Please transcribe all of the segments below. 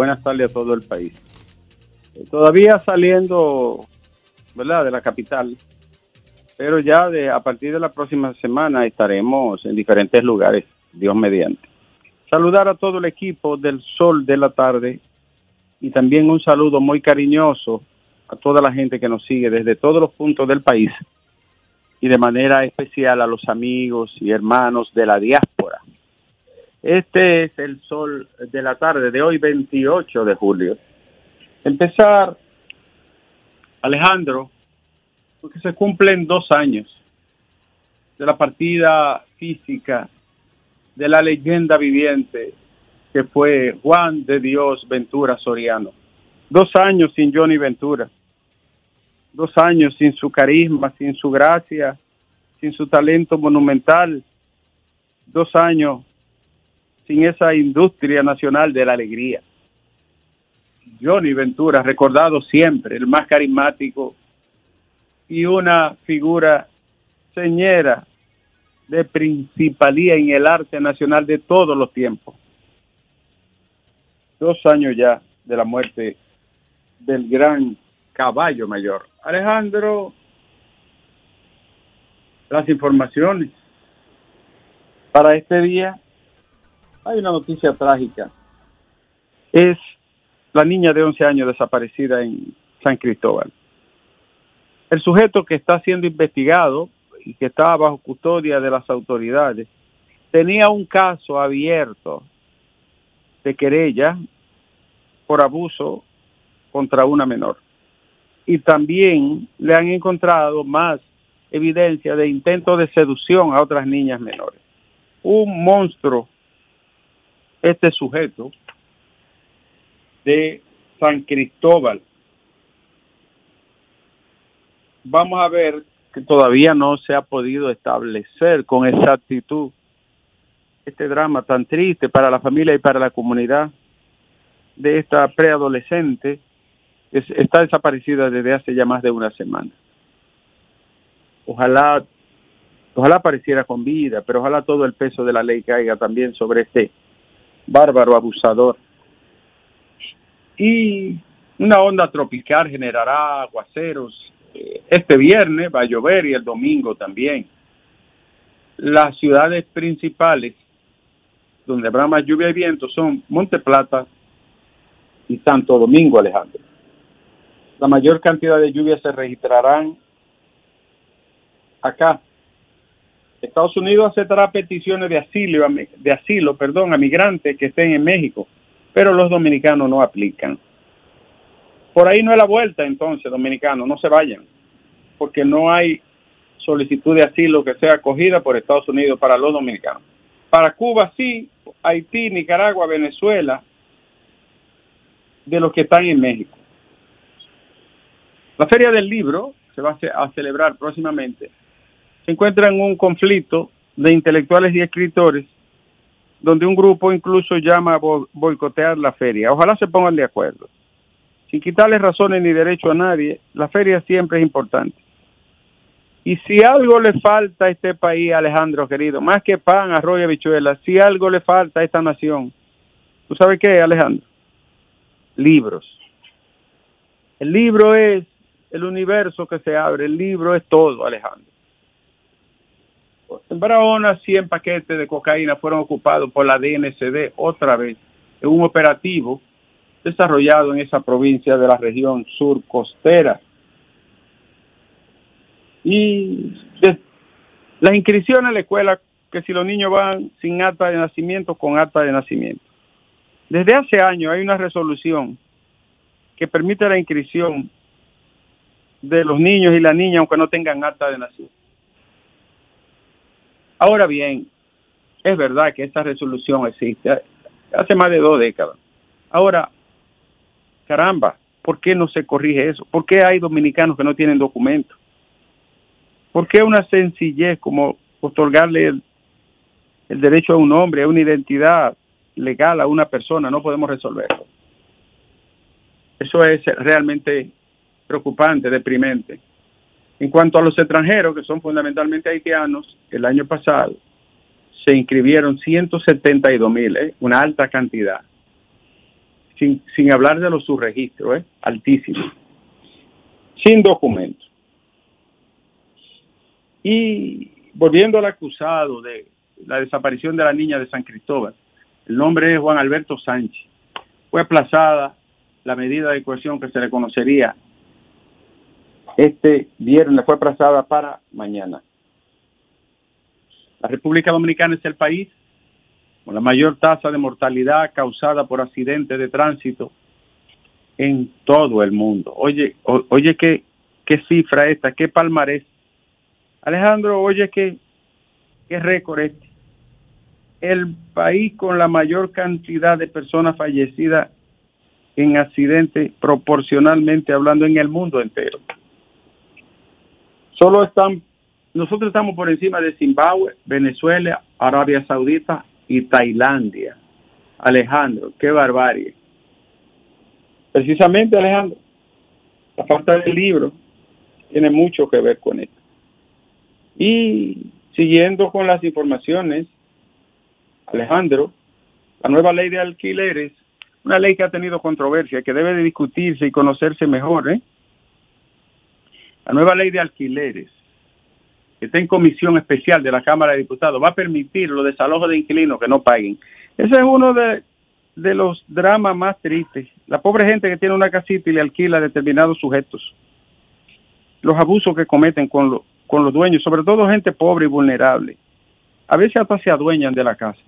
Buenas tardes a todo el país. Eh, todavía saliendo, ¿verdad?, de la capital, pero ya de a partir de la próxima semana estaremos en diferentes lugares, Dios mediante. Saludar a todo el equipo del Sol de la Tarde y también un saludo muy cariñoso a toda la gente que nos sigue desde todos los puntos del país y de manera especial a los amigos y hermanos de la diáspora este es el sol de la tarde de hoy, 28 de julio. Empezar, Alejandro, porque se cumplen dos años de la partida física de la leyenda viviente que fue Juan de Dios Ventura Soriano. Dos años sin Johnny Ventura. Dos años sin su carisma, sin su gracia, sin su talento monumental. Dos años sin esa industria nacional de la alegría. Johnny Ventura, recordado siempre, el más carismático y una figura señera de principalía en el arte nacional de todos los tiempos. Dos años ya de la muerte del gran caballo mayor. Alejandro, las informaciones para este día hay una noticia trágica. Es la niña de 11 años desaparecida en San Cristóbal. El sujeto que está siendo investigado y que está bajo custodia de las autoridades tenía un caso abierto de querella por abuso contra una menor. Y también le han encontrado más evidencia de intento de seducción a otras niñas menores. Un monstruo este sujeto de San Cristóbal. Vamos a ver que todavía no se ha podido establecer con exactitud este drama tan triste para la familia y para la comunidad de esta preadolescente que está desaparecida desde hace ya más de una semana. Ojalá, ojalá apareciera con vida, pero ojalá todo el peso de la ley caiga también sobre este bárbaro abusador. Y una onda tropical generará aguaceros. Eh, este viernes va a llover y el domingo también. Las ciudades principales donde habrá más lluvia y viento son Monte Plata y Santo Domingo, Alejandro. La mayor cantidad de lluvias se registrarán acá, Estados Unidos aceptará peticiones de asilo, de asilo, perdón, a migrantes que estén en México, pero los dominicanos no aplican. Por ahí no es la vuelta, entonces, dominicanos, no se vayan, porque no hay solicitud de asilo que sea acogida por Estados Unidos para los dominicanos. Para Cuba sí, Haití, Nicaragua, Venezuela, de los que están en México. La Feria del Libro se va a celebrar próximamente se encuentra en un conflicto de intelectuales y escritores donde un grupo incluso llama a boicotear la feria. Ojalá se pongan de acuerdo. Sin quitarle razones ni derecho a nadie, la feria siempre es importante. Y si algo le falta a este país, Alejandro querido, más que pan, arroz y si algo le falta a esta nación, ¿tú sabes qué, Alejandro? Libros. El libro es el universo que se abre, el libro es todo, Alejandro. En Barahona, 100 paquetes de cocaína fueron ocupados por la DNCD otra vez en un operativo desarrollado en esa provincia de la región sur costera. Y las inscripciones a la escuela, que si los niños van sin acta de nacimiento, con acta de nacimiento. Desde hace años hay una resolución que permite la inscripción de los niños y las niñas aunque no tengan acta de nacimiento. Ahora bien, es verdad que esta resolución existe hace más de dos décadas. Ahora, caramba, ¿por qué no se corrige eso? ¿Por qué hay dominicanos que no tienen documentos? ¿Por qué una sencillez como otorgarle el, el derecho a un hombre, a una identidad legal a una persona, no podemos resolverlo? Eso es realmente preocupante, deprimente. En cuanto a los extranjeros, que son fundamentalmente haitianos, el año pasado se inscribieron 172 mil, ¿eh? una alta cantidad. sin, sin hablar de los subregistros, ¿eh? altísimos, sin documentos. Y volviendo al acusado de la desaparición de la niña de San Cristóbal, el nombre es Juan Alberto Sánchez. Fue aplazada la medida de cohesión que se le conocería este viernes, fue aplazada para mañana. La República Dominicana es el país con la mayor tasa de mortalidad causada por accidentes de tránsito en todo el mundo. Oye, oye, qué, qué cifra esta, qué palmarés. Alejandro, oye, qué, qué récord este. El país con la mayor cantidad de personas fallecidas en accidentes proporcionalmente hablando en el mundo entero. Solo están nosotros estamos por encima de Zimbabue, Venezuela, Arabia Saudita y Tailandia. Alejandro, qué barbarie. Precisamente, Alejandro, la falta del libro tiene mucho que ver con esto. Y siguiendo con las informaciones, Alejandro, la nueva ley de alquileres, una ley que ha tenido controversia, que debe de discutirse y conocerse mejor, ¿eh? La nueva ley de alquileres que está en comisión especial de la Cámara de Diputados, va a permitir los desalojos de inquilinos que no paguen. Ese es uno de, los dramas más tristes. La pobre gente que tiene una casita y le alquila a determinados sujetos. Los abusos que cometen con, con los dueños, sobre todo gente pobre y vulnerable. A veces hasta se adueñan de la casa.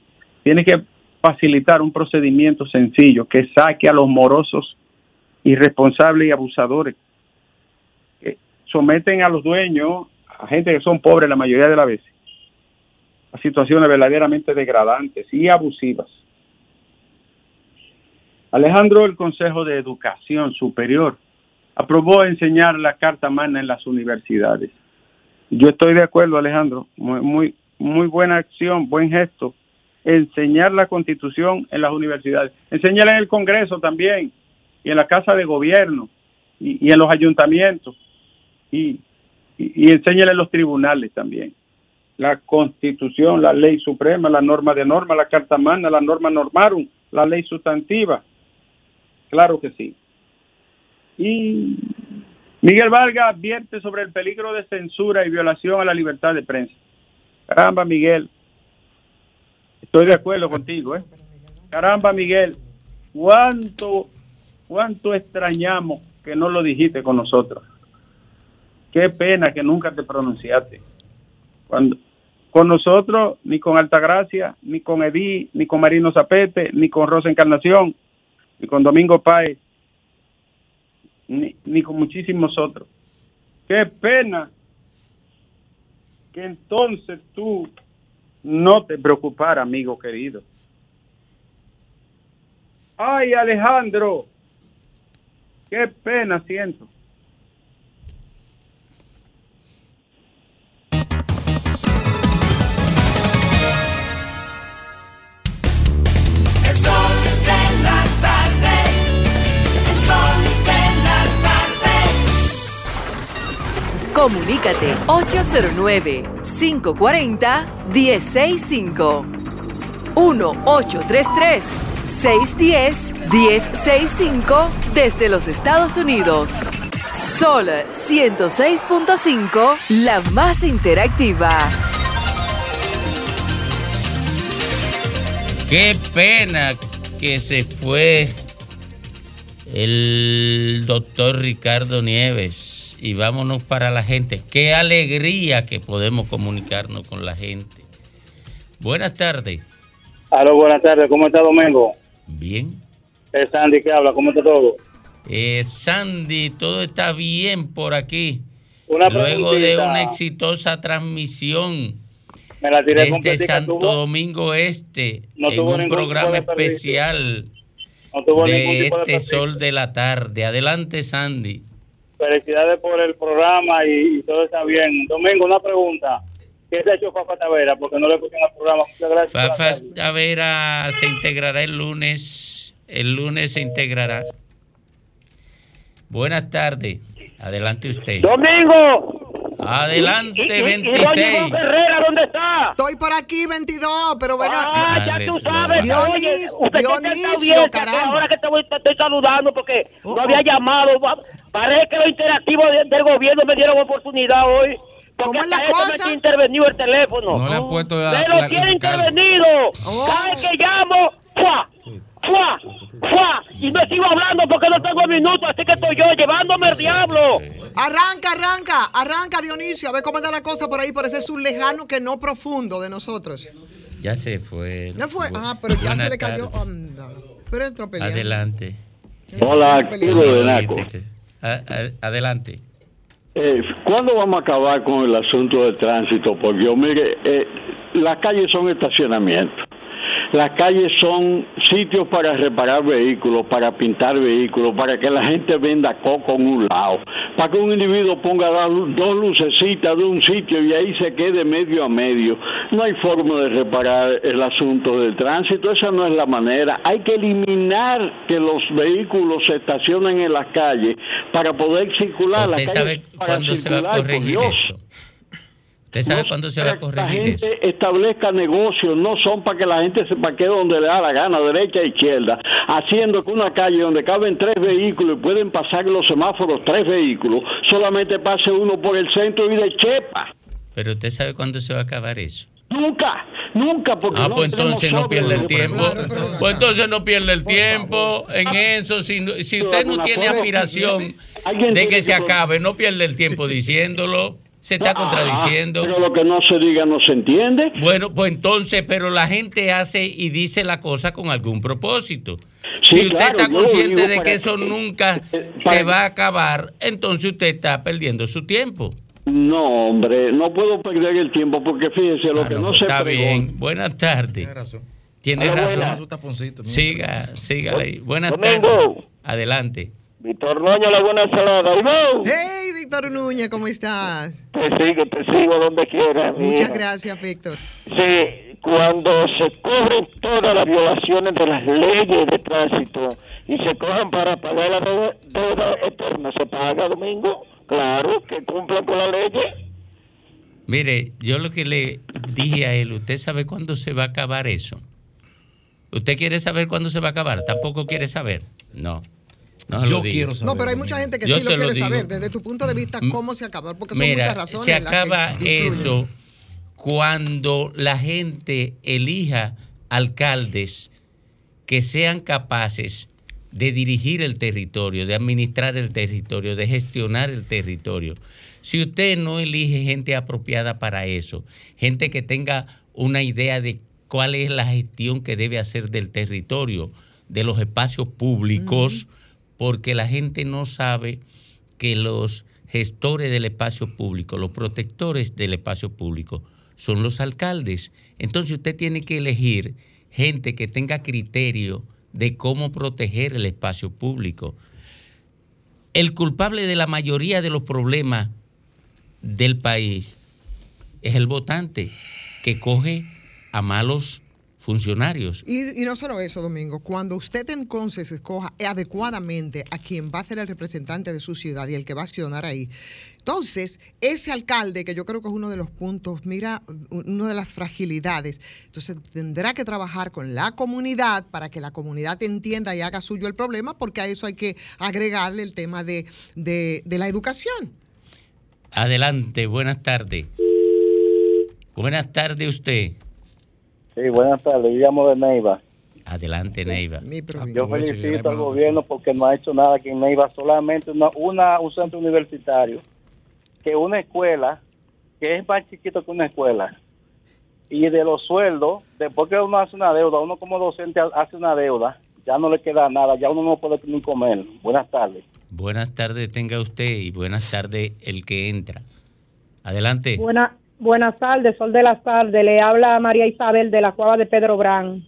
Tiene que facilitar un procedimiento sencillo que saque a los morosos, irresponsables y abusadores. Someten a los dueños a gente que son pobres la mayoría de las veces, a situaciones verdaderamente degradantes y abusivas. Alejandro, el Consejo de Educación Superior, aprobó enseñar la Carta Magna en las universidades. Yo estoy de acuerdo, Alejandro, muy, muy, buena acción, buen gesto, enseñar la Constitución en las universidades. Enseñarla en el Congreso también, y en la Casa de Gobierno, y en los ayuntamientos. Y y, enséñale a los tribunales también. La constitución, la ley suprema, la norma de norma, la carta magna, la norma normarum, la ley sustantiva. Claro que sí. Y Miguel Vargas advierte sobre el peligro de censura y violación a la libertad de prensa. Caramba, Miguel. Estoy de acuerdo contigo, ¿eh? Caramba, Miguel. ¿Cuánto, cuánto extrañamos que no lo dijiste con nosotros? Qué pena que nunca te pronunciaste. Cuando, con nosotros, ni con Altagracia, ni con Edí, ni con Marino Zapete, ni con Rosa Encarnación, ni con Domingo Páez, ni, ni con muchísimos otros. Qué pena que entonces tú no te preocuparas, amigo querido. Ay, Alejandro, qué pena siento. Comunícate 809-540-1065. 1-833-610-1065 desde los Estados Unidos. Sol 106.5, la más interactiva. Qué pena que se fue el doctor Ricardo Nieves y vámonos para la gente. Qué alegría que podemos comunicarnos con la gente. Buenas tardes. Aló, buenas tardes. ¿Cómo está Domingo? Bien. Es Sandy que habla. ¿Cómo está todo? Eh, Sandy, todo está bien por aquí. Luego de una exitosa transmisión Me la tiré desde Santo Domingo Este en un programa especial de este sol de la tarde. Adelante, Sandy. Felicidades por el programa y, todo está bien. Domingo, una pregunta. ¿Qué se ha hecho Fafa Tavera? Porque no le pusieron al programa. Muchas gracias. Fafa Tavera se integrará el lunes. El lunes se integrará. Buenas tardes. Adelante usted. Domingo. Adelante, 26. Herrera, ¿dónde está? Estoy por aquí, 22, pero venga. Ah, ya tú sabes. Dionisio, Dionisio, caramba. Ahora que te, voy, te estoy saludando porque Oh, no había oh. llamado. Parece que los interactivos de- del gobierno me dieron oportunidad hoy. Porque ¿Cómo es la cosa? me intervenido el teléfono. No le han puesto la, Me lo la- tiene intervenido. Oh. Cada vez que llamo, ¡fua! ¡fua! ¡fua! Y no sigo hablando porque no tengo minutos, así que estoy yo llevándome el diablo. Arranca, arranca, arranca, Dionisio, a ver cómo anda la cosa por ahí, por ese sur lejano que no profundo de nosotros. Ya se fue. ¿Ya fue? Ah, pero ya se le cayó. Anda. Pero entró peleando. Adelante. Hola, de Naco. Adelante. Eh, ¿Cuándo vamos a acabar con el asunto del tránsito? Porque yo, mire, eh, las calles son estacionamientos. Las calles son sitios para reparar vehículos, para pintar vehículos, para que la gente venda coco en un lado, para que un individuo ponga dos lucecitas de un sitio y ahí se quede medio a medio. No hay forma de reparar el asunto del tránsito, esa no es la manera. Hay que eliminar que los vehículos se estacionen en las calles para poder circular. ¿Usted las sabe calles para cuándo se va a corregir eso? ¿Usted sabe No cuándo se va a corregir la eso? gente establezca negocios, no son para que la gente se parquee donde le da la gana, derecha e izquierda, haciendo que una calle donde caben tres vehículos y pueden pasar los semáforos tres vehículos, solamente pase uno por el centro y de chepa. Pero usted sabe cuándo se va a acabar eso. Nunca, nunca, porque Ah, no pues entonces tenemos no pierde el tiempo. Pues entonces no pierde el tiempo en eso. Si, si usted no tiene aspiración de que se acabe, no pierde el tiempo diciéndolo. Se está Ah, contradiciendo. Pero lo que no se diga no se entiende. Bueno, pues entonces, pero la gente hace y dice la cosa con algún propósito. Sí, si usted claro, está consciente de que eso que- nunca eh, se va a acabar, entonces usted está perdiendo su tiempo. No, hombre, no puedo perder el tiempo porque fíjese, lo Ah, que no, pues se está bien. Buenas tardes. Tiene razón. Tiene razón. Siga, siga ahí. Buenas tardes. Adelante. Víctor Noño, la buena salada. Hey, Víctor Núñez, ¿cómo estás? Te sigo, te sigo donde quieras. Muchas gracias, Víctor. Sí, cuando se cubren todas las violaciones de las leyes de tránsito y se cojan para pagar la deuda, deuda eterna, ¿se paga, Domingo? Claro, que cumplan con la ley. Mire, yo lo que le dije a él, ¿usted sabe cuándo se va a acabar eso? ¿Usted quiere saber cuándo se va a acabar? ¿Tampoco quiere saber? No. No Yo quiero saber. No, pero hay mucha gente que Yo sí lo quiere saber, desde tu punto de vista, cómo se acaba, porque son Mira, muchas razones. se las que acaba influyen. eso cuando la gente elija alcaldes que sean capaces de dirigir el territorio, de administrar el territorio, de gestionar el territorio. Si usted no elige gente apropiada para eso, gente que tenga una idea de cuál es la gestión que debe hacer del territorio, de los espacios públicos, porque la gente no sabe que los gestores del espacio público, los protectores del espacio público, son los alcaldes. Entonces usted tiene que elegir gente que tenga criterio de cómo proteger el espacio público. El culpable de la mayoría de los problemas del país es el votante que coge a malos funcionarios. Y, y no solo eso, Domingo, cuando usted entonces escoja adecuadamente a quien va a ser el representante de su ciudad y el que va a accionar ahí, entonces ese alcalde, que yo creo que es uno de los puntos, mira, una de las fragilidades, entonces tendrá que trabajar con la comunidad para que la comunidad entienda y haga suyo el problema, porque a eso hay que agregarle el tema de, de, de la educación. Adelante, buenas tardes. Buenas tardes usted. Sí, buenas tardes. Yo llamo de Neiva. Adelante, Neiva. Yo felicito al gobierno porque no ha hecho nada aquí en Neiva, solamente una, una- un centro universitario, que una escuela, que es más chiquito que una escuela, y de los sueldos, después que uno hace una deuda, uno como docente hace una deuda, ya no le queda nada, ya uno no puede ni comer. Buenas tardes. Buenas tardes tenga usted y buenas tardes el que entra. Adelante. Buena, buenas tardes, Sol de las tardes. Le habla María Isabel de la Cueva de Pedro Brán.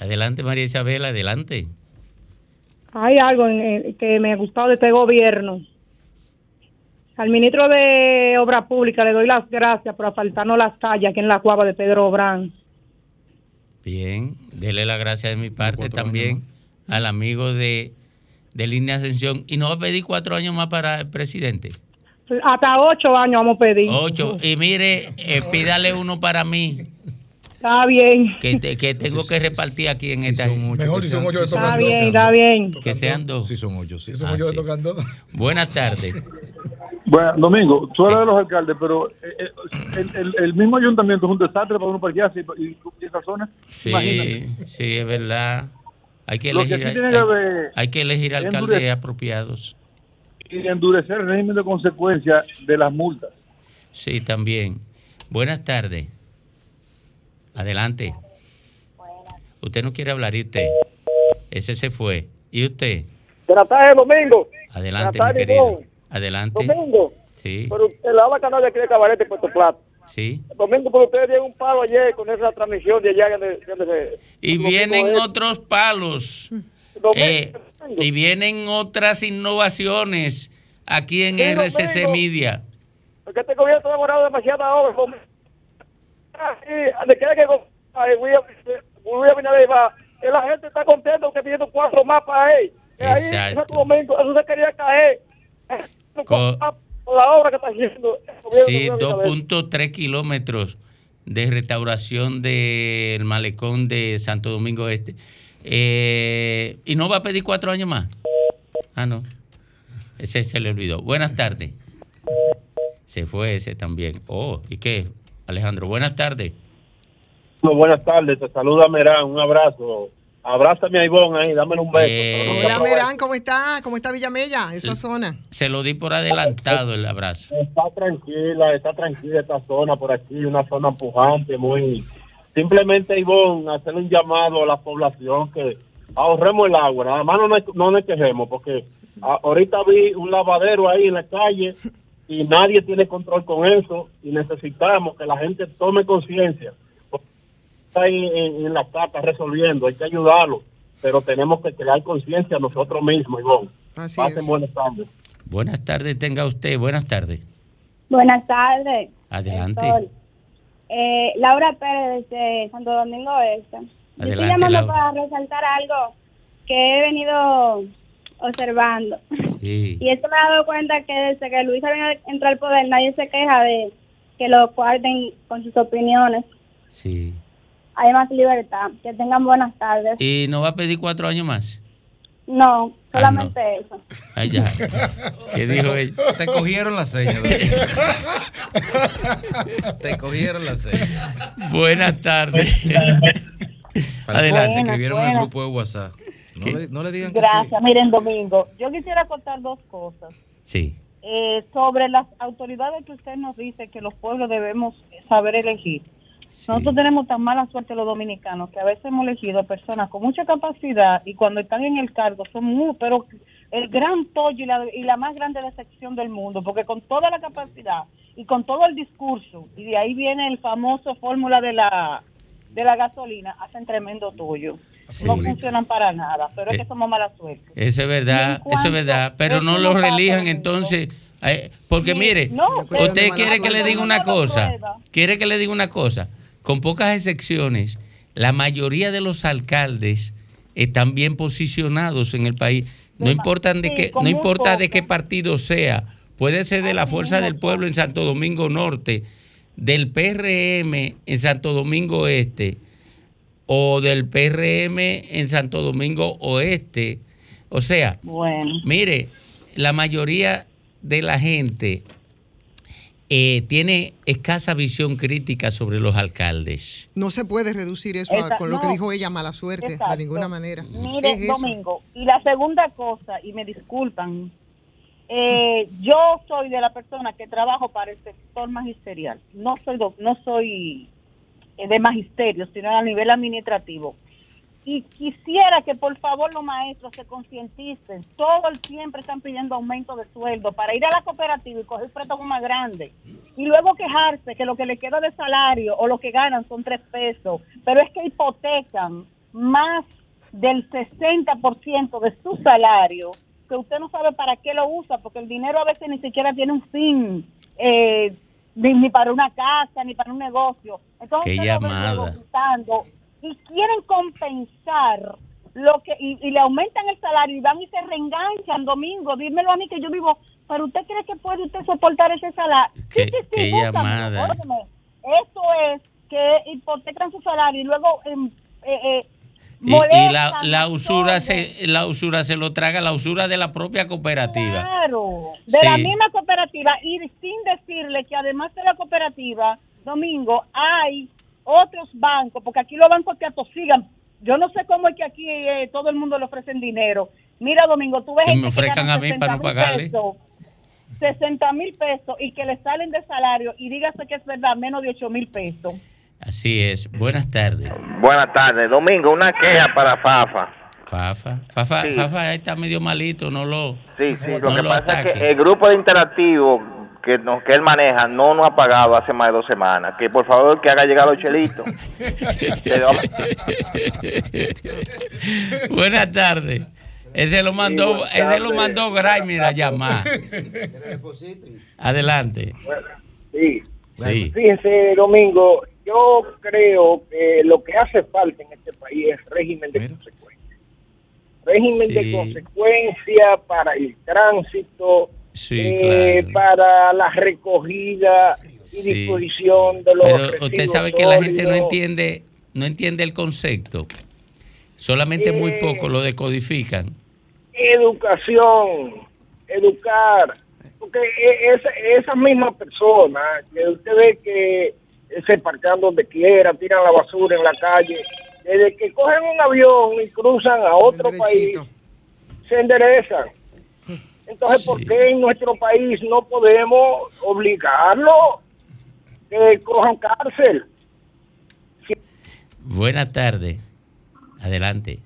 Adelante, María Isabel, adelante. Hay algo en el que me ha gustado de este gobierno. Al ministro de Obra Pública le doy las gracias por asfaltarnos las calles aquí en la Cueva de Pedro Brán. Bien, dele la gracia de mi parte también al amigo de, de Línea Ascensión. ¿Y no va a pedir cuatro años más para el presidente? Hasta ocho años vamos a pedir. Ocho. Y mire, eh, pídale uno para mí. Está bien. Que, que tengo que repartir aquí en esta. Mejor si son ocho de tocando. Está bien, está bien. Que sean dos. Sí, son ocho. Sí, son ocho de tocando. Buenas tardes. Bueno, Domingo, tú eres de los alcaldes, pero eh, eh, el, el, el, mismo ayuntamiento es un desastre para uno parquearse y, y, y esa zona. Sí, sí, es verdad. Hay que elegir, que hay, que hay, que elegir alcaldes apropiados. Y endurecer el régimen de consecuencias de las multas. Sí, también. Buenas tardes. Adelante. Usted no quiere hablar, ¿y usted? Ese se fue. ¿Y usted? Buenas tardes, Domingo. Adelante, mi querido. Adelante. Domingo. Sí. Pero el habla canal de aquí de Cabarete, Puerto Plata. Sí. Domingo, pero ustedes dieron un palo ayer con esa transmisión de allá. Y vienen otros palos. Eh, y vienen otras innovaciones aquí en sí, RCC. Media. Porque este gobierno ha demorado horas. Así, donde quiera que que la gente está contenta que pidiendo cuatro más para él. Ahí, momento, eso se quería caer. Con, la obra que está haciendo. Sí, 2.3 kilómetros de restauración del malecón de Santo Domingo Este. Eh, ¿Y no va a pedir cuatro años más? Ah, no. Ese se le olvidó. Buenas tardes. Se fue ese también. Oh, ¿y qué? Alejandro, buenas tardes. No, buenas tardes, te saluda Merán, un abrazo. Abrázame a Ivonne ahí, dame un beso. Eh, Hola Merán, ¿cómo está? ¿Cómo está Villamella, esa zona? Se lo di por adelantado el abrazo. Está tranquila, está tranquila esta zona por aquí, una zona pujante, muy... Simplemente Ivonne, hacer un llamado a la población que ahorremos el agua, nada más no, no nos quejemos, porque ahorita vi un lavadero ahí en la calle y nadie tiene control con eso y necesitamos que la gente tome conciencia está en, en, en la carta resolviendo, hay que ayudarlo, pero tenemos que crear conciencia nosotros mismos, Ivonne. Así Pasen es. buenas tardes. Buenas tardes, tenga usted, buenas tardes. Buenas tardes. Adelante. Doctor. Eh, Laura Pérez de Santo Domingo Este. Yo estoy Adelante, llamando Laura. para resaltar algo que he venido observando. Sí. Y esto me he dado cuenta que desde que Luis entró al poder nadie se queja de que lo guarden con sus opiniones. Sí. Hay más libertad. Que tengan buenas tardes. ¿Y no va a pedir cuatro años más? No, Ah, solamente eso. Ay, ya. ¿Qué dijo ella? Te cogieron la seña. Te cogieron la seña. Buenas tardes. Adelante. Escribieron en el grupo de WhatsApp. No le, no le digan que Gracias. Miren, Domingo, yo quisiera contar dos cosas. Sí. Eh, sobre las autoridades que usted nos dice que los pueblos debemos saber elegir. Nosotros tenemos tan mala suerte los dominicanos que a veces hemos elegido personas con mucha capacidad y cuando están en el cargo son muy, pero el gran tollo y la, y la más grande decepción del mundo, porque con toda la capacidad y con todo el discurso, y de ahí viene el famoso fórmula de la, de la gasolina, hacen tremendo tollo. Sí. No funcionan para nada, pero es que somos mala suerte. Eso es verdad, eso es verdad. Pero no lo relijan entonces. eh, Porque Sí, mire, no, usted quiere que le diga una cosa. Quiere que le diga una cosa. Con pocas excepciones, la mayoría de los alcaldes están bien posicionados en el país. No importa de qué, con no muy importa de poco. qué partido sea. Puede ser de la Fuerza del Pueblo en Santo Domingo Norte, del PRM en Santo Domingo Este o del PRM en Santo Domingo Oeste. O sea, Bueno. mire, la mayoría de la gente eh, tiene escasa visión crítica sobre los alcaldes. No se puede reducir eso a- con lo que dijo ella, mala suerte, Exacto. de ninguna manera. Mire, Es. Domingo, y la segunda cosa, y me disculpan, eh, yo soy de la persona que trabajo para el sector magisterial. No soy doc- no soy eh, de magisterio, sino a nivel administrativo. Y quisiera que por favor los maestros se concienticen. Todo el siempre están pidiendo aumento de sueldo para ir a la cooperativa y coger préstamos más grandes. Y luego quejarse que lo que le queda de salario o lo que ganan son tres pesos. Pero es que hipotecan más del 60% de su salario que usted no sabe para qué lo usa, porque el dinero a veces ni siquiera tiene un fin, eh, ni, ni para una casa, ni para un negocio. Entonces Qué usted llamada. Y quieren compensar lo que y, y le aumentan el salario y van y se reenganchan domingo dímelo a mí que yo vivo pero usted cree que puede usted soportar ese salario. ¿Qué, sí, sí, llamada? Esto es que hipotecan su salario y luego eh, eh, y, y, la, la, usura se la usura se lo traga la usura de la propia cooperativa. Claro, de sí. la misma cooperativa y sin decirle que además de la cooperativa, Domingo, hay otros bancos, porque aquí los bancos te atosigan. Yo no sé cómo es que aquí eh, todo el mundo le ofrecen dinero. Mira, Domingo, tú ves que me ofrezcan a mí para no pagarle. Pesos, 60 mil pesos y que le salen de salario y dígase que es verdad, menos de 8 mil pesos. Así es. Buenas tardes. Buenas tardes. Domingo, una queja para Fafa. Fafa. Fafa, sí. Fafa está medio malito, no lo. Sí, sí. Lo que lo pasa ataque. es que el grupo de interactivo que, no, que él maneja no nos ha pagado hace más de dos semanas. Que por favor que haga llegar los chelitos. Buenas tardes. Ese lo mandó, sí, ese lo mandó Grime a llamar. Adelante. Sí. sí. Fíjense, Domingo, yo creo que lo que hace falta en este país es régimen de Mira. consecuencia. Régimen sí. de consecuencia para el tránsito, sí, eh, claro. para la recogida y disposición de los Pero usted sabe que la gente no entiende, no entiende el concepto. Solamente eh, muy poco lo decodifican. Educación, educar, porque esa, esa misma persona que usted ve que se parquean donde quiera, tiran la basura en la calle. Desde que cogen un avión y cruzan a otro país, se enderezan. Entonces, sí. ¿por qué en nuestro país no podemos obligarlo que cojan cárcel? Sí. Buenas tardes. Adelante.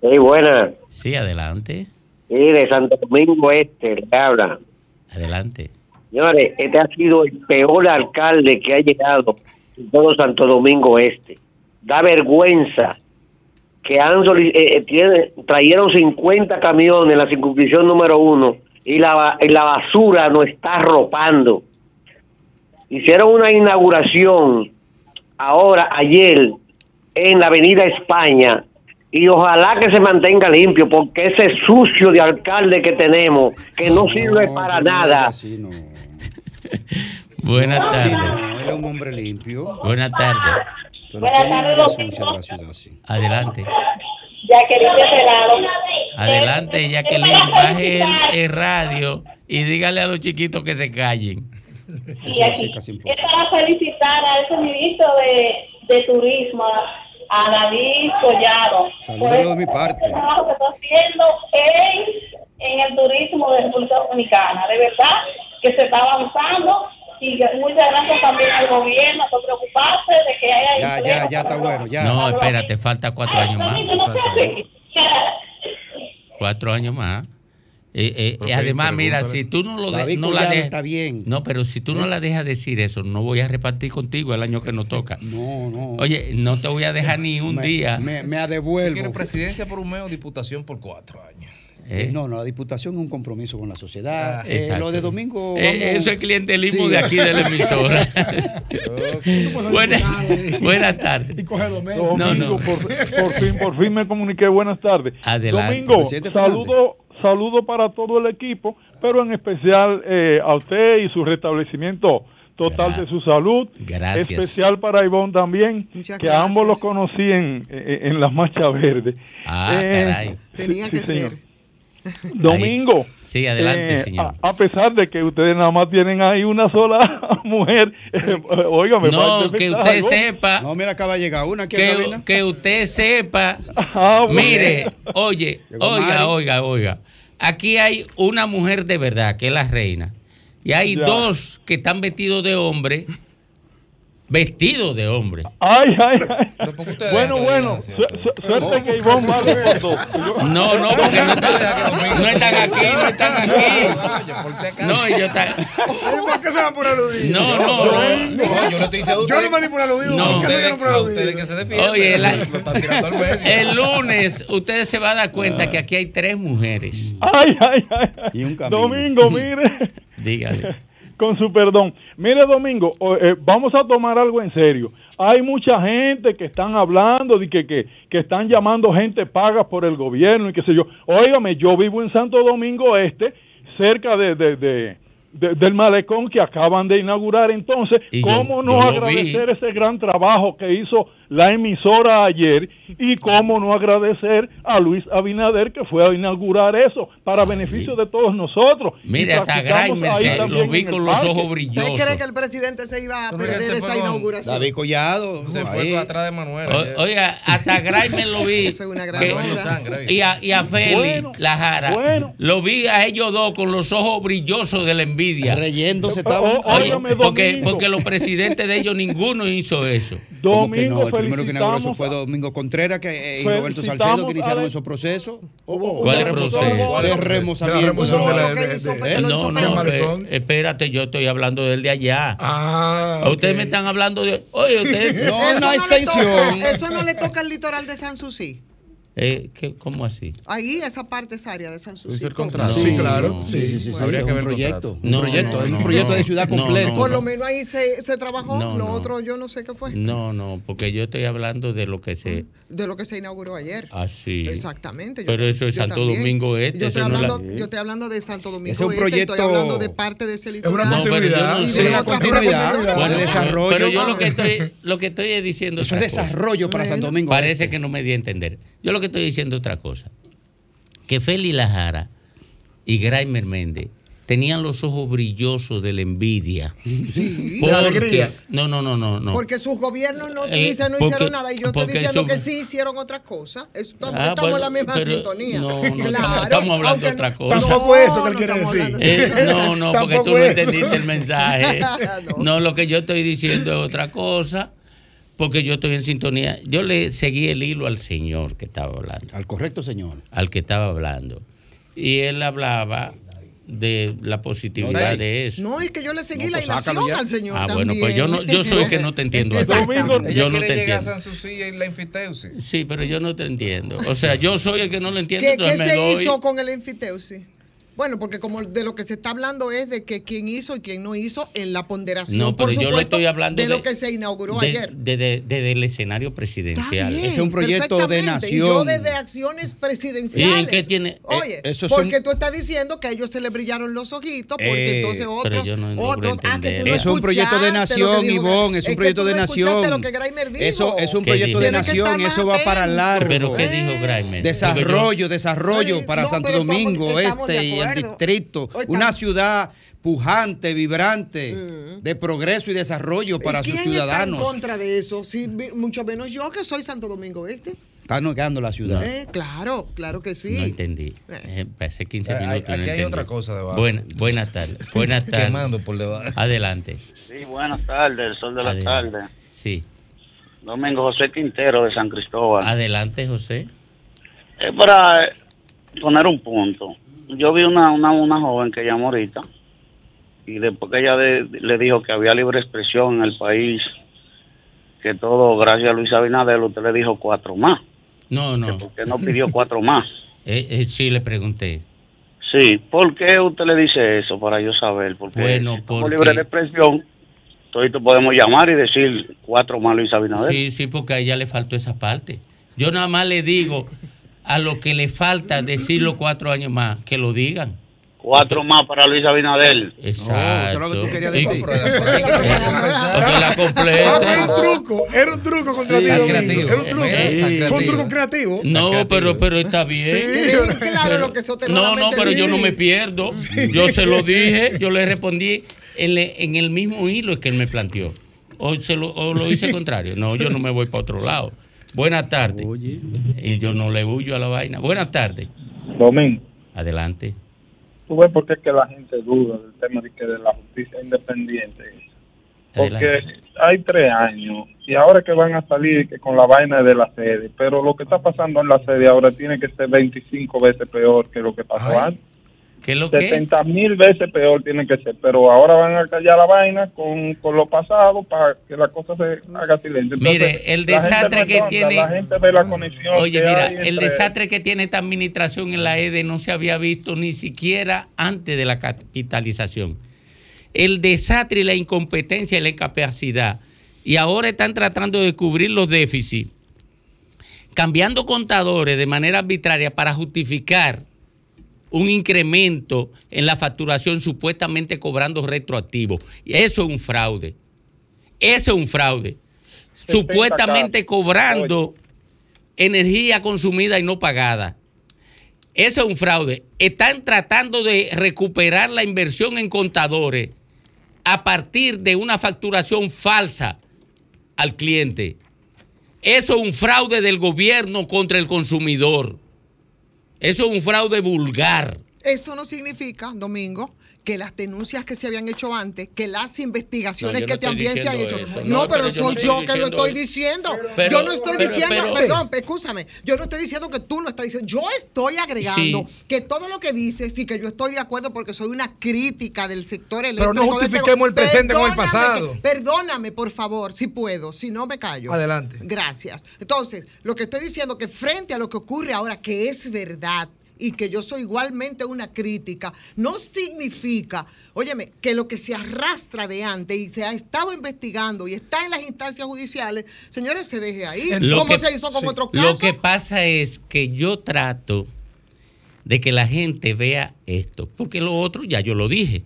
Sí, buenas. Sí, adelante. Sí, de Santo Domingo Este, le habla. Adelante. Señores, este ha sido el peor alcalde que ha llegado en todo Santo Domingo Este. Da vergüenza que han eh, tiene, trajeron 50 camiones en la circunscripción número uno y la, y la basura no está arropando. Hicieron una inauguración ahora, ayer, en la Avenida España y ojalá que se mantenga limpio porque ese sucio de alcalde que tenemos que no, no sirve para nada. Así, no. Buenas no, tardes. No, él es un hombre limpio. Buenas tardes. Pero Buenas tardes, la sucia de la ciudad, sí. Adelante. Jacqueline Adelante, Jacqueline, baje el, el, radio y dígale a los chiquitos que se callen. Y aquí, es para felicitar a ese ministro de, de Turismo, a David Collado. Salúdalo de mi parte. El trabajo que está haciendo en, en el turismo de República Dominicana. De verdad que se está avanzando y muchas gracias también al gobierno por preocuparse de que haya ya ya ya está bueno ya no espérate falta cuatro años más cuatro años más eh, eh, además, mira, si tú no lo de, no la dejas, está bien. No, pero si tú ¿Eh? no la dejas decir eso, no voy a repartir contigo el año que nos toca. No, no. Oye, no te voy a dejar ni un me, día. Me, me devuelvo. ¿Quieres presidencia por un mes o diputación por cuatro años? Eh, no, no, la diputación es un compromiso con la sociedad. Ah, eh, lo de domingo. Eh, eso es clientelismo sí. de aquí de la emisora. buenas, buenas tardes. Y coge Domingo, no, no. Por, por, fin, por fin me comuniqué. Buenas tardes. Adelante. Domingo, saludo, saludo para todo el equipo, pero en especial eh, a usted y su restablecimiento total Gra de su salud. Gracias. Especial para Ivonne también, Muchas que gracias. ambos los conocí en, en, en las marchas verdes. Ah, eh, caray. Tenía que ser. Domingo. Ahí. Sí, adelante, eh, señor. A, a, pesar de que ustedes nada más tienen ahí una sola mujer, eh, oiga, me No, que usted algo. sepa. No, mira, acaba de llegar una aquí que, que usted sepa. Ah, bueno. Mire, oye, Llegó oiga, Mari. oiga, oiga. Aquí hay una mujer de verdad, que es la reina. Y hay ya. dos que están vestidos de hombre vestido de hombre. Ay, ay, ay. Bueno, bueno. Su, su, suerte que Ivonne va de. No, no, porque no, están, no están aquí, no están aquí. No, ellos están. ¿Por qué se van por aludir? No, no, no. no yo no estoy diciendo. Yo no me di por aludido. No, ustedes, ustedes que se defienden. Oye, el lunes ustedes se van a dar cuenta que aquí hay tres mujeres. Ay, ay, ay. Y un Domingo, mire. Dígale con su perdón. Mire, Domingo, eh, vamos a tomar algo en serio. Hay mucha gente que están hablando de que, que, que, están llamando gente paga por el gobierno y qué sé yo. Óigame, yo vivo en Santo Domingo Este. cerca de, de, de, de- del malecón que acaban de inaugurar. Entonces, Y yo- ¿cómo no yo agradecer ese gran trabajo que hizo la emisora ayer y cómo no agradecer a Luis Abinader que fue a inaugurar eso para beneficio de todos nosotros? Y Mire, hasta Grimer lo vi con los parque. ojos ¿Usted brillosos. cree que el presidente se iba a perder esa fue con inauguración? David Collado. Se ahí. fue atrás de Manuel. O- oiga, hasta Grimer lo vi. Eso es una gran que- sangre, y, a, y a Félix Bueno, Lajara. bueno. Lo vi a ellos dos con los ojos brillosos de la envidia. Reyéndose estaban. Oye, óigame, porque, porque los presidentes de ellos ninguno hizo eso. ¿Cómo que Domingo, primero que inauguró eso fue Domingo Contreras que, eh, y Roberto Salcedo que iniciaron esos procesos. ¿Cuál es el proceso? De remozamiento. Eh, no, no, eh, espérate, yo estoy hablando del de allá. Ah, Ustedes me están hablando de. Oye, ustedes. No, Eso una le extensión. toca- eso no le toca al litoral de San Susi. Eh, ¿qué- ¿Cómo así? Ahí, esa parte, esa área de San Susi. El contrato. Sí, No, claro. no. Sí, Sí, sí, sí, Habría es que ver el proyecto. Un No, proyecto, no, es un no, proyecto no. de ciudad No, completo. no, Por lo menos ahí se, se trabajó, No, lo no. otro yo no sé qué fue. No, no, porque yo estoy hablando de lo que se. De lo que se inauguró ayer. Así. Exactamente. yo Pero eso es yo Santo también. Domingo Este. Yo estoy, no es la- hablando, yo estoy hablando de Santo Domingo es un Este, proyecto- estoy hablando de parte de ese Es una No, pero yo continuidad. no de una continuidad, bueno, de desarrollo. Pero yo lo Ah. que estoy, lo que estoy diciendo Eso es desarrollo para Santo Domingo. Parece Este. que no me di a entender. Yo lo que estoy diciendo otra cosa. Que Feli Lajara y Graimer Méndez tenían los ojos brillosos de la envidia. Sí. Porque- alegría. No, no, no, no. no. Porque sus gobiernos no Eh, dicen, no porque- hicieron nada. Y yo estoy diciendo que sí hicieron otras cosas. Estamos Ah, estamos en la misma pero- sintonía. no, no, estamos- estamos hablando aunque de otra no- cosa. Tampoco eso que él no quiere decir. de- Eh, no, no, porque tú no entendiste el mensaje. No. No, lo que yo estoy diciendo es otra cosa, porque yo estoy en sintonía. Yo le seguí el hilo al señor que estaba hablando, Al correcto, señor. al que estaba hablando. Y él hablaba de la positividad de eso. No, es que yo le seguí No, la pues sácalo ilación al señor Ah, también. bueno, pues yo no, yo soy el que no te entiendo. a ti. Exactamente. Yo Ella no te llegar a entiendo. San Susi y la enfiteusis. Sí, pero yo no te entiendo. O sea, yo soy el que no lo entiendo. ¿Qué, qué se doy- hizo con el enfiteusis? Bueno, porque como de lo que se está hablando es de que quién hizo y quién no hizo en la ponderación, No, pero por yo le supuesto, estoy hablando de, de, lo que se inauguró de- ayer. de- de- de- del escenario presidencial. Está bien, Ese es un proyecto de perfectamente. Y yo nación. desde acciones ¿Y presidenciales. en qué tiene? Oye, Eh, eso es porque un- tú estás diciendo que a ellos se le brillaron los ojitos, porque Eh, entonces pero otros, yo no otros, ah, que tú no Eso es un proyecto de nación, Ivonne, es un proyecto tú de no nación. lo que Graimer dijo. Eso es un ¿Qué proyecto de nación, eso va para largo. ¿Pero qué Eh, dijo Graimer? Desarrollo, desarrollo Eh, para no, Santo Domingo Este y el acuerdo. distrito. Una ciudad pujante, vibrante, de progreso y desarrollo para ¿Y sus quién ciudadanos. está en contra de eso? Sí, mucho menos yo que soy Santo Domingo Este. Está negando la ciudad. Eh, claro, claro que sí. No entendí. Eh, hace 15 Hay- minutos. no aquí hay entendí. otra cosa debajo. Buena- buenas tardes. Buenas tardes. Quemando por debajo. Adelante. Sí, buenas tardes, el sol de la tarde. Sí. Domingo José Quintero de San Cristóbal. Adelante, José. Es para eh, poner un punto. Yo vi una, una, una joven que llamó ahorita y después que ella de- le dijo que había libre expresión en el país, que todo gracias a Luis Abinader, usted le dijo cuatro más. No, no. ¿Por qué no pidió cuatro más? Eh, eh, sí, le pregunté. Sí, ¿por qué usted le dice eso? Para yo saber. Porque Bueno, porque- libres de expresión, todos podemos llamar y decir cuatro más Luis Abinader. Sí, sí, porque a ella le faltó esa parte. Yo nada más le digo a lo que le falta decirlo cuatro años más, que lo digan. Cuatro más para Luis Abinader. Exacto. eso es lo que tú querías decir. Porque la completa. era un truco, era un truco contra ti. Era un truco. Sí. Fue un truco creativo. No, pero, pero está bien. Sí, claro, lo que No, no, soterradamente pero yo no me pierdo. Yo se lo dije, yo le respondí en, le- en el mismo hilo que él me planteó. O, se lo, o lo hice contrario. No, yo no me voy para otro lado. Buenas tardes. Y yo no le huyo a la vaina. Buenas tardes. Domingo, Adelante. tú ves por qué es que la gente duda del tema de, que de la justicia independiente. Porque Adelante. hay tres años y ahora que van a salir que con la vaina de la sede, pero lo que está pasando en la sede ahora tiene que ser 25 veces peor que lo que pasó antes. ¿Qué es lo que? 70 mil veces peor tiene que ser, pero ahora van a callar la vaina con, con lo pasado para que la cosa se haga silencio. Mire, el desastre que tiene- La gente ve la conexión. Oye, mira, el entre- desastre que tiene esta administración en la EDE no se había visto ni siquiera antes de la capitalización. El desastre y la incompetencia y la incapacidad. Y ahora están tratando de cubrir los déficits, cambiando contadores de manera arbitraria para justificar un incremento en la facturación supuestamente cobrando retroactivo. Eso es un fraude. Eso es un fraude. Supuestamente cobrando energía consumida y no pagada. Eso es un fraude. Están tratando de recuperar la inversión en contadores a partir de una facturación falsa al cliente. Eso es un fraude del gobierno contra el consumidor. Eso es un fraude vulgar. Eso no significa, Domingo, que las denuncias que se habían hecho antes, que las investigaciones que también se han hecho. No, pero, soy yo, que lo estoy diciendo. yo no estoy diciendo, perdón, escúchame, yo no estoy diciendo que tú lo estás diciendo. Yo estoy agregando que todo lo que dices, sí que yo estoy de acuerdo porque soy una crítica del sector eléctrico. Pero no justifiquemos el presente con el pasado. perdóname, por favor, si puedo, si no me callo. Adelante. Gracias. Entonces, lo que estoy diciendo que frente a lo que ocurre ahora, que es verdad, y que yo soy igualmente una crítica, no significa, óyeme, que lo que se arrastra de antes y se ha estado investigando y está en las instancias judiciales, señores, se deje ahí. ¿Cómo se hizo con otros casos? Lo que pasa es que yo trato de que la gente vea esto, porque lo otro ya yo lo dije.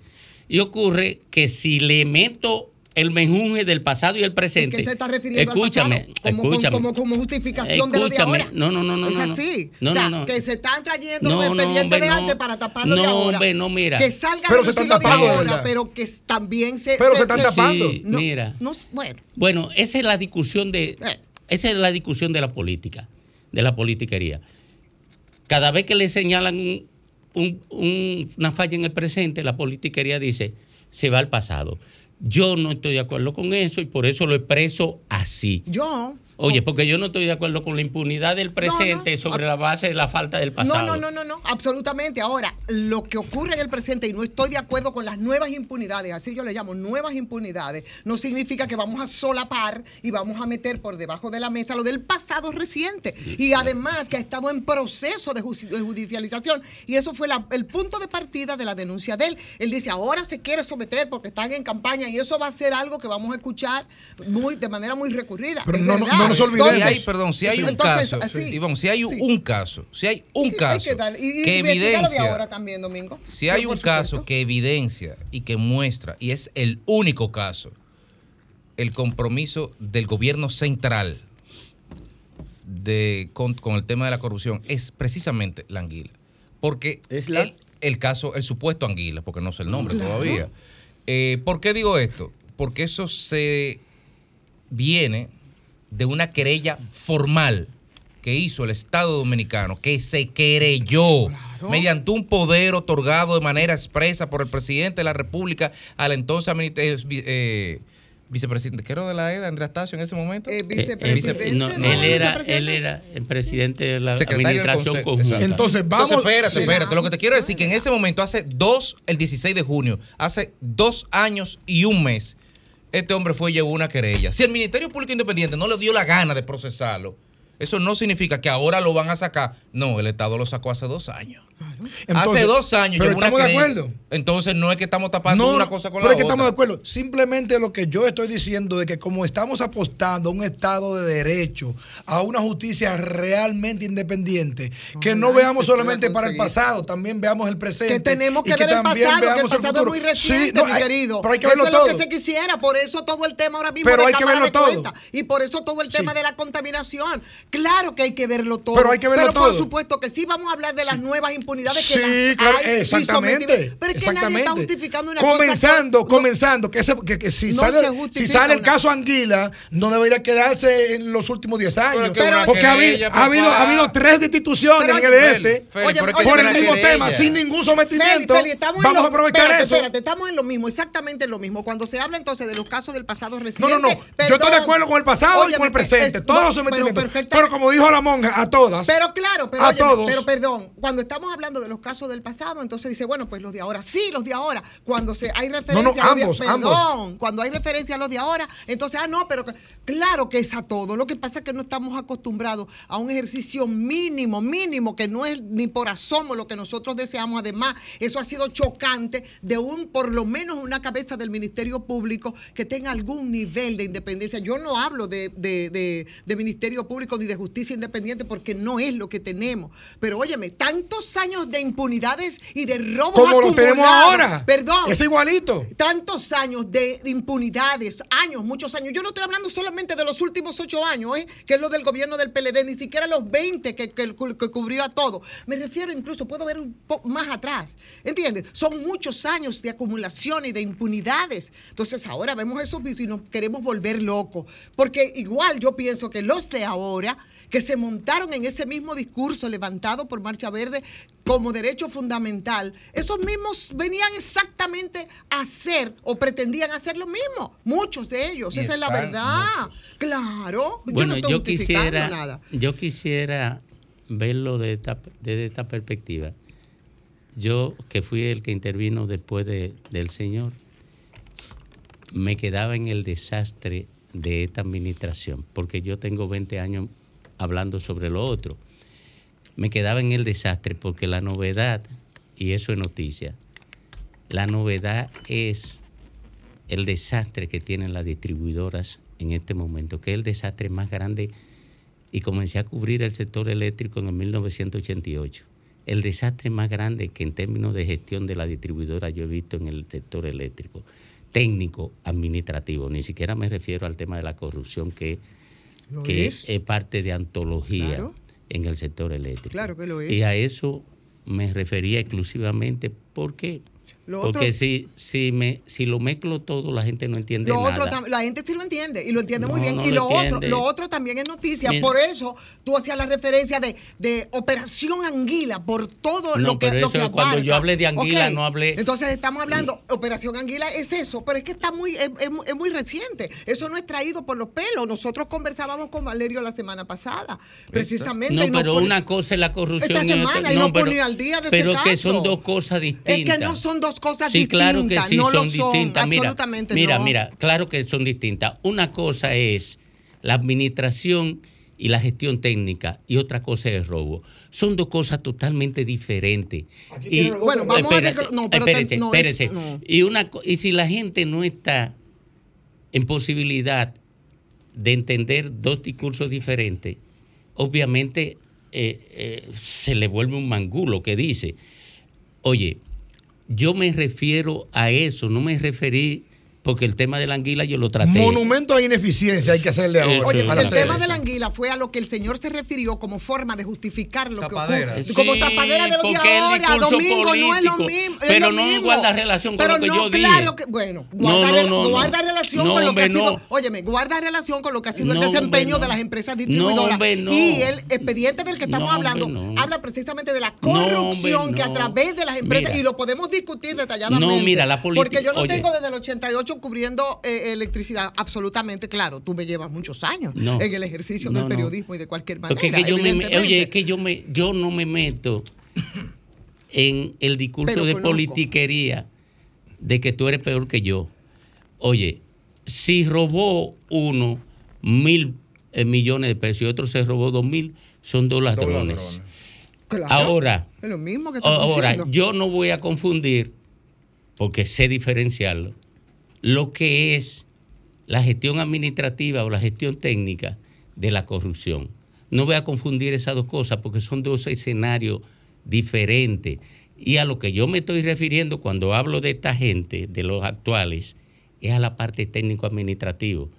Y ocurre que si le meto el menjunje del pasado y el presente. ¿Qué se está refiriendo escúchame, al pasado? Como, escúchame. Como, como, justificación de lo de ahora. No, no, no, no. Es no, así. No, o sea, no, no. que se están trayendo No, los no, expedientes de no. antes para tapar lo de No, ahora. hombre, no, mira. Que salga Pero se están de tapando, ahora, ¿verdad? pero que también se... Pero se están tapando. Sí, No, mira. no, bueno, Bueno, esa es la discusión de Eh. esa es la discusión de la política, de la politiquería. Cada vez que le señalan un- un- un- una falla en el presente, la politiquería dice, se va al pasado. Yo no estoy de acuerdo con eso y por eso lo expreso así. yo... Oye, porque yo no estoy de acuerdo con la impunidad del presente sobre la base de la falta del pasado. No, no, no, no, no, absolutamente. Ahora, lo que ocurre en el presente, y no estoy de acuerdo con las nuevas impunidades, así yo le llamo nuevas impunidades, no significa que vamos a solapar y vamos a meter por debajo de la mesa lo del pasado reciente. Y además que ha estado en proceso de, judicialización. Y eso fue la- el punto de partida de la denuncia de él. Él dice, ahora se quiere someter porque están en campaña y eso va a ser algo que vamos a escuchar muy, de manera muy recurrida. Pero Es no- no- verdad. no nos olvidemos. Si hay, perdón, si hay un Entonces, caso, así. Ivonne, si hay un, un caso, si hay un Sí, hay caso que y- y evidencia, ahora también, Domingo. si hay un supuesto. caso que evidencia y que muestra, y es el único caso, el compromiso del gobierno central de, con, con el tema de la corrupción es precisamente la anguila. Porque Es la- el, el caso, el supuesto anguila, porque no sé el nombre Claro. todavía. Eh, ¿Por qué digo esto? Porque eso se viene de una querella formal que hizo el Estado Dominicano, que se querelló mediante un poder otorgado de manera expresa por el presidente de la República al entonces eh, eh, vicepresidente, ¿qué era de la EDA, Andrés Tacho, en ese momento? Eh, Eh, vicepresidente. eh, no, ¿no? él, era, vicepresidente. él era el presidente de la Secretario administración conjunta. exacto. Entonces, vamos. Entonces, espérate, espérate. Lo que te quiero decir que en ese momento, hace dos, el 16 de junio, hace dos años y un mes, este hombre fue y llevó una querella. Si el Ministerio Público Independiente no le dio la gana de procesarlo, eso no significa que ahora lo van a sacar. No, el Estado lo sacó hace dos años. Entonces, hace dos años pero estamos de acuerdo. Entonces no es que estamos tapando No, una cosa con pero la es que otra. estamos de acuerdo. Simplemente lo que yo estoy diciendo es que como estamos apostando a un Estado de derecho, a una justicia realmente independiente, que no veamos solamente para el pasado, también veamos el presente. Que tenemos y que, ver el también pasado, que el pasado es futuro. muy reciente, Sí, no, mi hay- querido. Pero hay que eso verlo es lo todo. que se quisiera, por eso todo el tema ahora mismo Pero de hay que cámara verlo de todo. cuenta, y por eso todo el tema Sí. de la contaminación. Claro que hay que verlo todo. Pero hay que verlo Pero por todo. supuesto que sí vamos a hablar de las nuevas impunidades que Sí, las claro, hay exactamente. Pero es que nadie está justificando una comenzando, cosa. que- comenzando, que, ese- que- que si, No sale, si sale el caso Anguila, no debería quedaberse en los últimos 10 años. porque ha habido, querella, ha habido, papá. ha habido tres destituciones Pero en el este por el mismo querella. tema, sin ningún sometimiento. Feli, vamos lo- a aprovechar espérate, eso. Espérate, estamos en lo mismo, exactamente en lo mismo. Cuando se habla entonces de los casos del pasado No, reciente. no, no. Yo perdón. estoy de acuerdo con el pasado y con el presente. es- todos no, los sometimientos. Pero, como dijo la monja, a todas. Pero claro, pero, a óyeme, todos. pero perdón, cuando estamos hablando de los casos del pasado, entonces dice, bueno, pues los de ahora, sí, los de ahora. Cuando se hay referencia no, a los de- perdón, ambos. cuando hay referencia a los de ahora, entonces, ah, no, pero claro que es a todo. Lo que pasa es que no estamos acostumbrados a un ejercicio mínimo, mínimo, que no es ni por asomo lo que nosotros deseamos. Además, eso ha sido chocante de un, por lo menos una cabeza del Ministerio Público que tenga algún nivel de independencia. Yo no hablo de, de- de- de Ministerio Público ni de justicia independiente porque no es lo que tenemos. Pero óyeme, tantos años de impunidades y de robos Como lo tenemos ahora. Perdón. Es igualito. Tantos años de impunidades, años, muchos años. Yo no estoy hablando solamente de los últimos ocho años, ¿eh? que es lo del gobierno del PLD, ni siquiera los 20 que, que, que cubrió a todo. Me refiero incluso, puedo ver un poco más atrás. ¿Entiendes? Son muchos años de acumulación y de impunidades. Entonces ahora vemos esos vicios y nos queremos volver locos. Porque igual yo pienso que los de ahora, que se montaron en ese mismo discurso levantado por Marcha Verde como derecho fundamental, esos mismos venían exactamente a hacer o pretendían hacer lo mismo. Muchos de ellos, esa es la verdad. Claro. Bueno, yo, no yo quisiera, nada. yo quisiera verlo desde esta, desde esta perspectiva. Yo, que fui el que intervino después de, del Señor, me quedaba en el desastre de esta administración, porque yo tengo 20 años hablando sobre lo otro. Me quedaba en el desastre porque la novedad, y eso es noticia, la novedad es el desastre que tienen las distribuidoras en este momento, que es el desastre más grande, y comencé a cubrir el sector eléctrico en el 1988. El desastre más grande que en términos de gestión de la distribuidora yo he visto en el sector eléctrico técnico administrativo, ni siquiera me refiero al tema de la corrupción que, que es? parte de antología en el sector eléctrico. Claro que lo es. Y a eso me refería exclusivamente porque porque si, si, me, si lo mezclo todo, la gente no entiende lo nada. Otro, la gente sí lo entiende y lo entiende muy bien. y lo otro, lo otro también es noticia. Por eso tú hacías la referencia de, de Operación Anguila, por todo lo que, pero eso, cuando yo hablé de Anguila, no hablé. Entonces estamos hablando, Operación Anguila es eso, pero es que está muy, es, es, muy reciente. Eso no es traído por los pelos. Nosotros conversábamos con Valerio la semana pasada, precisamente. No, pero una cosa es la corrupción. Esta semana, y no, ponía al día de Pero ese que son dos cosas distintas. Es que no son dos cosas sí, distintas. claro que sí, no son, lo distintas. Mira, absolutamente mira, no. mira, claro que son distintas. Una cosa es la administración y la gestión técnica y otra cosa es robo. Son dos cosas totalmente diferentes. Y, bueno, vamos espérate, a ver, no, pero espérese, no espérese. Es, no. Y, una, y si la gente no está en posibilidad de entender dos discursos diferentes, obviamente eh, eh, se le vuelve un mangulo que dice, oye, yo me refiero a eso, no me referí porque el tema de la anguila yo lo traté. Monumento a ineficiencia hay que hacerle ahora. Oye, el tema de la anguila fue a lo que el señor se refirió como forma de justificar lo tapadera. que ocurre. como tapadera de lo de ahora, domingo, no es lo mismo. es pero lo no mismo. guarda relación con Pero lo que no, yo dije. claro que, bueno, No, guarda, no, no, guarda relación No, con lo que ha sido, no. óyeme, guarda relación con lo que ha sido No, el desempeño hombre, de las empresas No, distribuidoras. hombre, no. Y el expediente del que estamos No, hombre, hablando no. habla precisamente de la corrupción que a través de las empresas, Mira. y lo podemos discutir detalladamente. No, mira, la política- Porque yo no tengo desde el 88 cubriendo eh, electricidad, absolutamente claro. Tú me llevas muchos años No. en el ejercicio No, del no. periodismo y de cualquier manera. Porque es que yo me, evidentemente. oye, es que yo me, yo no me meto en el discurso Pero de conozco. politiquería de que tú eres peor que yo. Oye, si robó uno mil eh, millones de pesos y otro se robó dos mil, son dos ladrones. Claro, Ahora, es lo mismo que estamos ahora diciendo. yo no voy a confundir, porque sé diferenciarlo, lo que es la gestión administrativa o la gestión técnica de la corrupción. No voy a confundir esas dos cosas porque son dos escenarios diferentes. Y a lo que yo me estoy refiriendo cuando hablo de esta gente, de los actuales, es a la parte técnico-administrativo.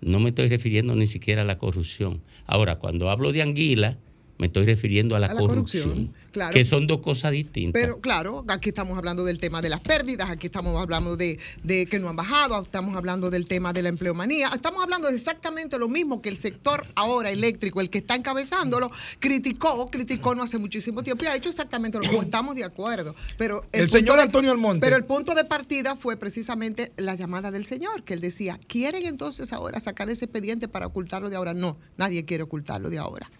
No me estoy refiriendo ni siquiera a la corrupción. Ahora, cuando hablo de anguila, me estoy refiriendo a la, A la corrupción, corrupción, claro. que son dos cosas distintas. Pero claro, aquí estamos hablando del tema de las pérdidas, aquí estamos hablando de, de que no han bajado, estamos hablando del tema de la empleomanía, estamos hablando de exactamente lo mismo que el sector ahora eléctrico, el que está encabezándolo, criticó, criticó no hace muchísimo tiempo y ha hecho exactamente lo mismo, estamos de acuerdo. Pero El señor de- Antonio Almonte. Pero el punto de partida fue precisamente la llamada del señor, que él decía, ¿quieren entonces ahora sacar ese expediente para ocultarlo de ahora? No, nadie quiere ocultarlo de ahora.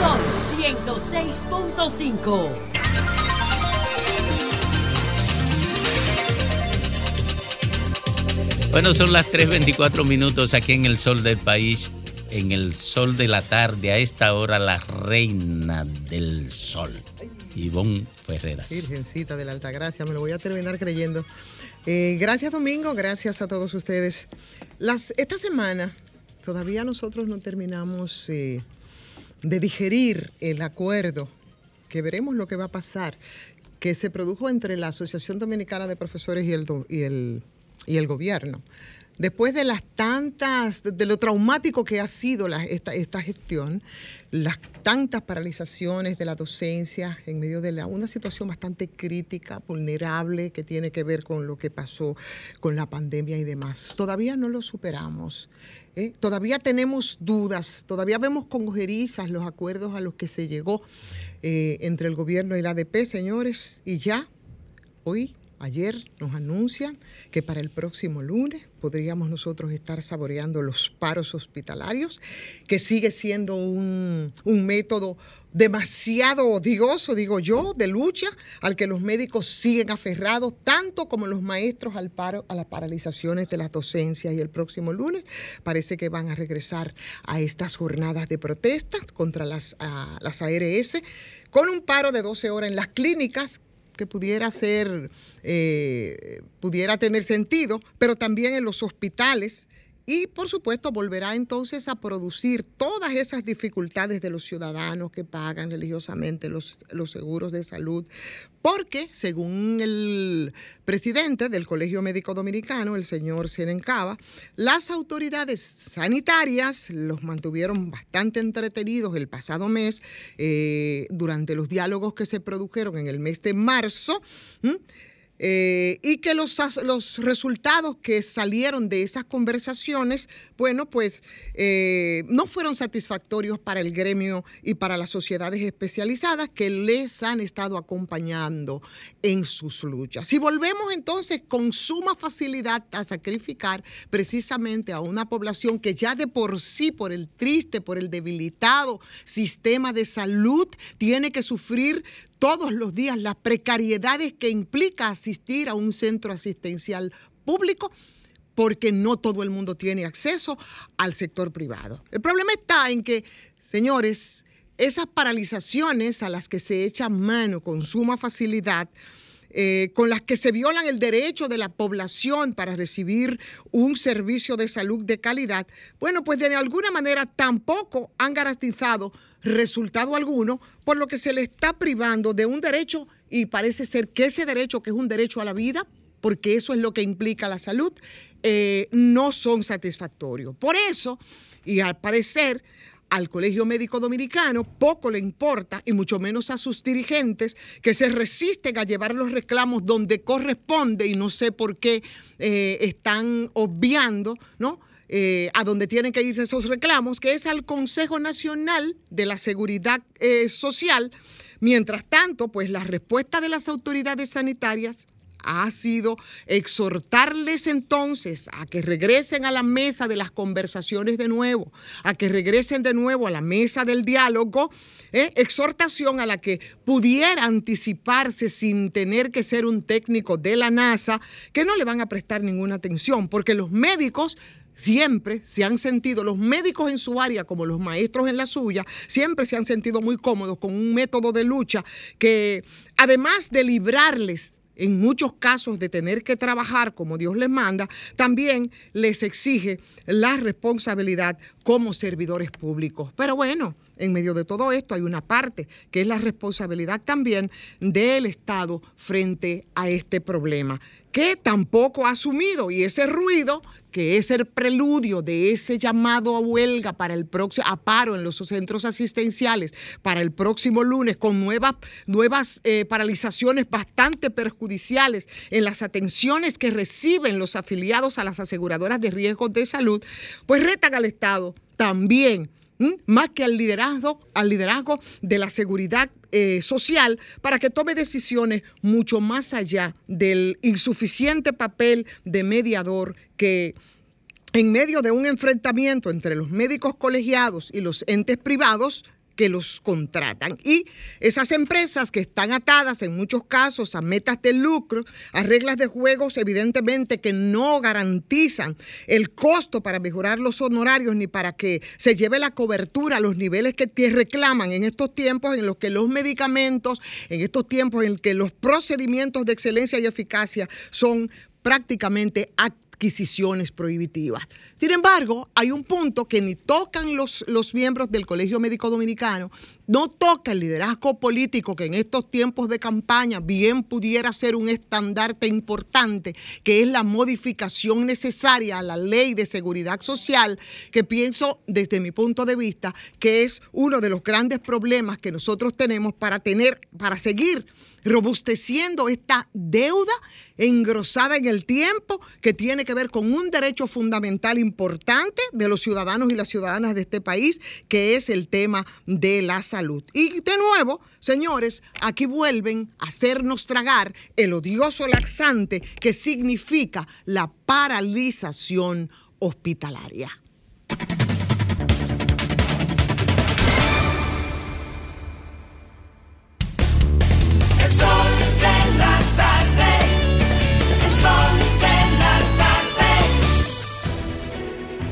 Son 106.5. Bueno, son las 3.24 minutos aquí en el sol del país, en el sol de la tarde, a esta hora la reina del sol, Ivonne Ferreras. Virgencita de la Altagracia, me lo voy a terminar creyendo. Eh, gracias Domingo, gracias a todos ustedes. Las, esta semana todavía nosotros no terminamos eh, de digerir el acuerdo, que veremos lo que va a pasar, que se produjo entre la Asociación Dominicana de Profesores y el, y el, y el gobierno después de las tantas, de lo traumático que ha sido esta, gestión, las tantas paralizaciones de la docencia en medio de una situación bastante crítica, vulnerable, que tiene que ver con lo que pasó con la pandemia y demás. Todavía no lo superamos. ¿eh? Todavía tenemos dudas, todavía vemos con ojerizas los acuerdos a los que se llegó eh, entre el gobierno y la ADP, señores, y ya hoy Ayer nos anuncian que para el próximo lunes podríamos nosotros estar saboreando los paros hospitalarios, que sigue siendo un, método demasiado odioso, digo yo, de lucha al que los médicos siguen aferrados, tanto como los maestros al paro, a las paralizaciones de las docencias. Y el próximo lunes parece que van a regresar a estas jornadas de protesta contra las, las ARS, con un paro de 12 horas en las clínicas que pudiera ser, eh, pudiera tener sentido, pero también en los hospitales. Y por supuesto volverá entonces a producir todas esas dificultades de los ciudadanos que pagan religiosamente los, los seguros de salud, porque según el presidente del Colegio Médico Dominicano, el señor Senencaba, las autoridades sanitarias los mantuvieron bastante entretenidos el pasado mes eh, durante los diálogos que se produjeron en el mes de marzo. Eh, y que los, los, resultados que salieron de esas conversaciones, bueno, pues eh, no fueron satisfactorios para el gremio y para las sociedades especializadas que les han estado acompañando en sus luchas. Y volvemos entonces con suma facilidad a sacrificar precisamente a una población que ya de por sí, por el triste, por el debilitado sistema de salud, tiene que sufrir todos los días las precariedades que implica asistir a un centro asistencial público porque no todo el mundo tiene acceso al sector privado. El problema está en que, señores, esas paralizaciones a las que se echa mano con suma facilidad, eh, con las que se violan el derecho de la población para recibir un servicio de salud de calidad, bueno, pues de alguna manera tampoco han garantizado resultado alguno, por lo que se le está privando de un derecho y parece ser que ese derecho, que es un derecho a la vida, porque eso es lo que implica la salud, eh, no son satisfactorios. Por eso, y al parecer, al Colegio Médico Dominicano poco le importa, y mucho menos a sus dirigentes, que se resisten a llevar los reclamos donde corresponde y no sé por qué eh, están obviando, ¿no? Eh, a donde tienen que irse esos reclamos, que es al Consejo Nacional de la Seguridad eh, Social. Mientras tanto, pues la respuesta de las autoridades sanitarias ha sido exhortarles entonces a que regresen a la mesa de las conversaciones de nuevo, a que regresen de nuevo a la mesa del diálogo, ¿eh? exhortación a la que pudiera anticiparse sin tener que ser un técnico de la NASA, que no le van a prestar ninguna atención, porque los médicos siempre se han sentido, los médicos en su área como los maestros en la suya, siempre se han sentido muy cómodos con un método de lucha que además de librarles en muchos casos de tener que trabajar como Dios les manda, también les exige la responsabilidad como servidores públicos. Pero bueno, en medio de todo esto hay una parte que es la responsabilidad también del Estado frente a este problema que tampoco ha asumido y ese ruido que es el preludio de ese llamado a huelga para el próximo a paro en los centros asistenciales para el próximo lunes con nuevas nuevas eh, paralizaciones bastante perjudiciales en las atenciones que reciben los afiliados a las aseguradoras de riesgos de salud, pues retan al Estado también más que al liderazgo, al liderazgo de la seguridad eh, social para que tome decisiones mucho más allá del insuficiente papel de mediador que en medio de un enfrentamiento entre los médicos colegiados y los entes privados, que los contratan. Y esas empresas que están atadas en muchos casos a metas de lucro, a reglas de juegos evidentemente que no garantizan el costo para mejorar los honorarios ni para que se lleve la cobertura a los niveles que reclaman en estos tiempos en los que los medicamentos, en estos tiempos en que los procedimientos de excelencia y eficacia son prácticamente adquisiciones prohibitivas. Sin embargo, hay un punto que ni tocan los, los miembros del Colegio Médico Dominicano, no toca el liderazgo político que en estos tiempos de campaña bien pudiera ser un estandarte importante, que es la modificación necesaria a la ley de seguridad social, que pienso desde mi punto de vista que es uno de los grandes problemas que nosotros tenemos para tener, para seguir robusteciendo esta deuda engrosada en el tiempo que tiene que ver con un derecho fundamental importante de los ciudadanos y las ciudadanas de este país, que es el tema de la salud. Y de nuevo, señores, aquí vuelven a hacernos tragar el odioso laxante que significa la paralización hospitalaria.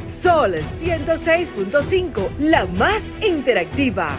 Sol 106.5, la más interactiva.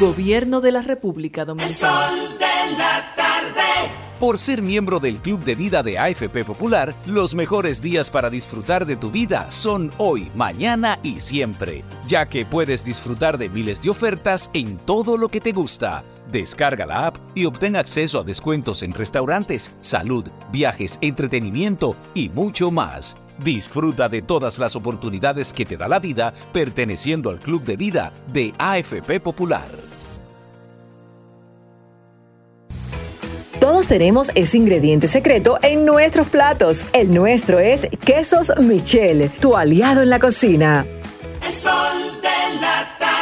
Gobierno de la República Dominicana. la tarde. Por ser miembro del Club de Vida de AFP Popular, los mejores días para disfrutar de tu vida son hoy, mañana y siempre, ya que puedes disfrutar de miles de ofertas en todo lo que te gusta. Descarga la app y obtén acceso a descuentos en restaurantes, salud, viajes, entretenimiento y mucho más. Disfruta de todas las oportunidades que te da la vida perteneciendo al Club de Vida de AFP Popular. Todos tenemos ese ingrediente secreto en nuestros platos. El nuestro es Quesos Michel, tu aliado en la cocina. El sol de la tarde.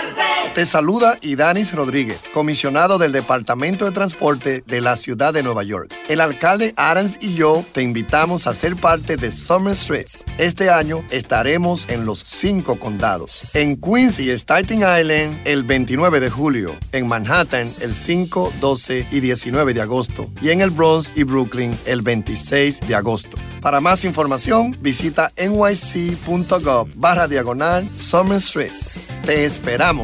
Te saluda Idanis Rodríguez, comisionado del Departamento de Transporte de la Ciudad de Nueva York. El alcalde Adams y yo te invitamos a ser parte de Summer Streets. Este año estaremos en los cinco condados. En Queens y Staten Island el 29 de julio. En Manhattan el 5, 12 y 19 de agosto. Y en el Bronx y Brooklyn el 26 de agosto. Para más información, visita nyc.gov barra diagonal Summer Streets. Te esperamos.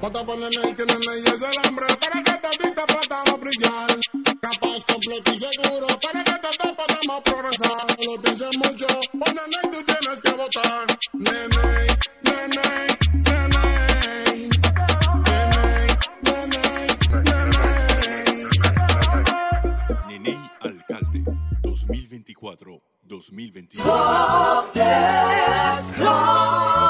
Bota ponerle y el para que brillar. Capaz, completo y seguro para que progresar. Lo dicen mucho, ponen y tú tienes que votar. Nene, nene, nene. Nene Alcalde 2024-2025.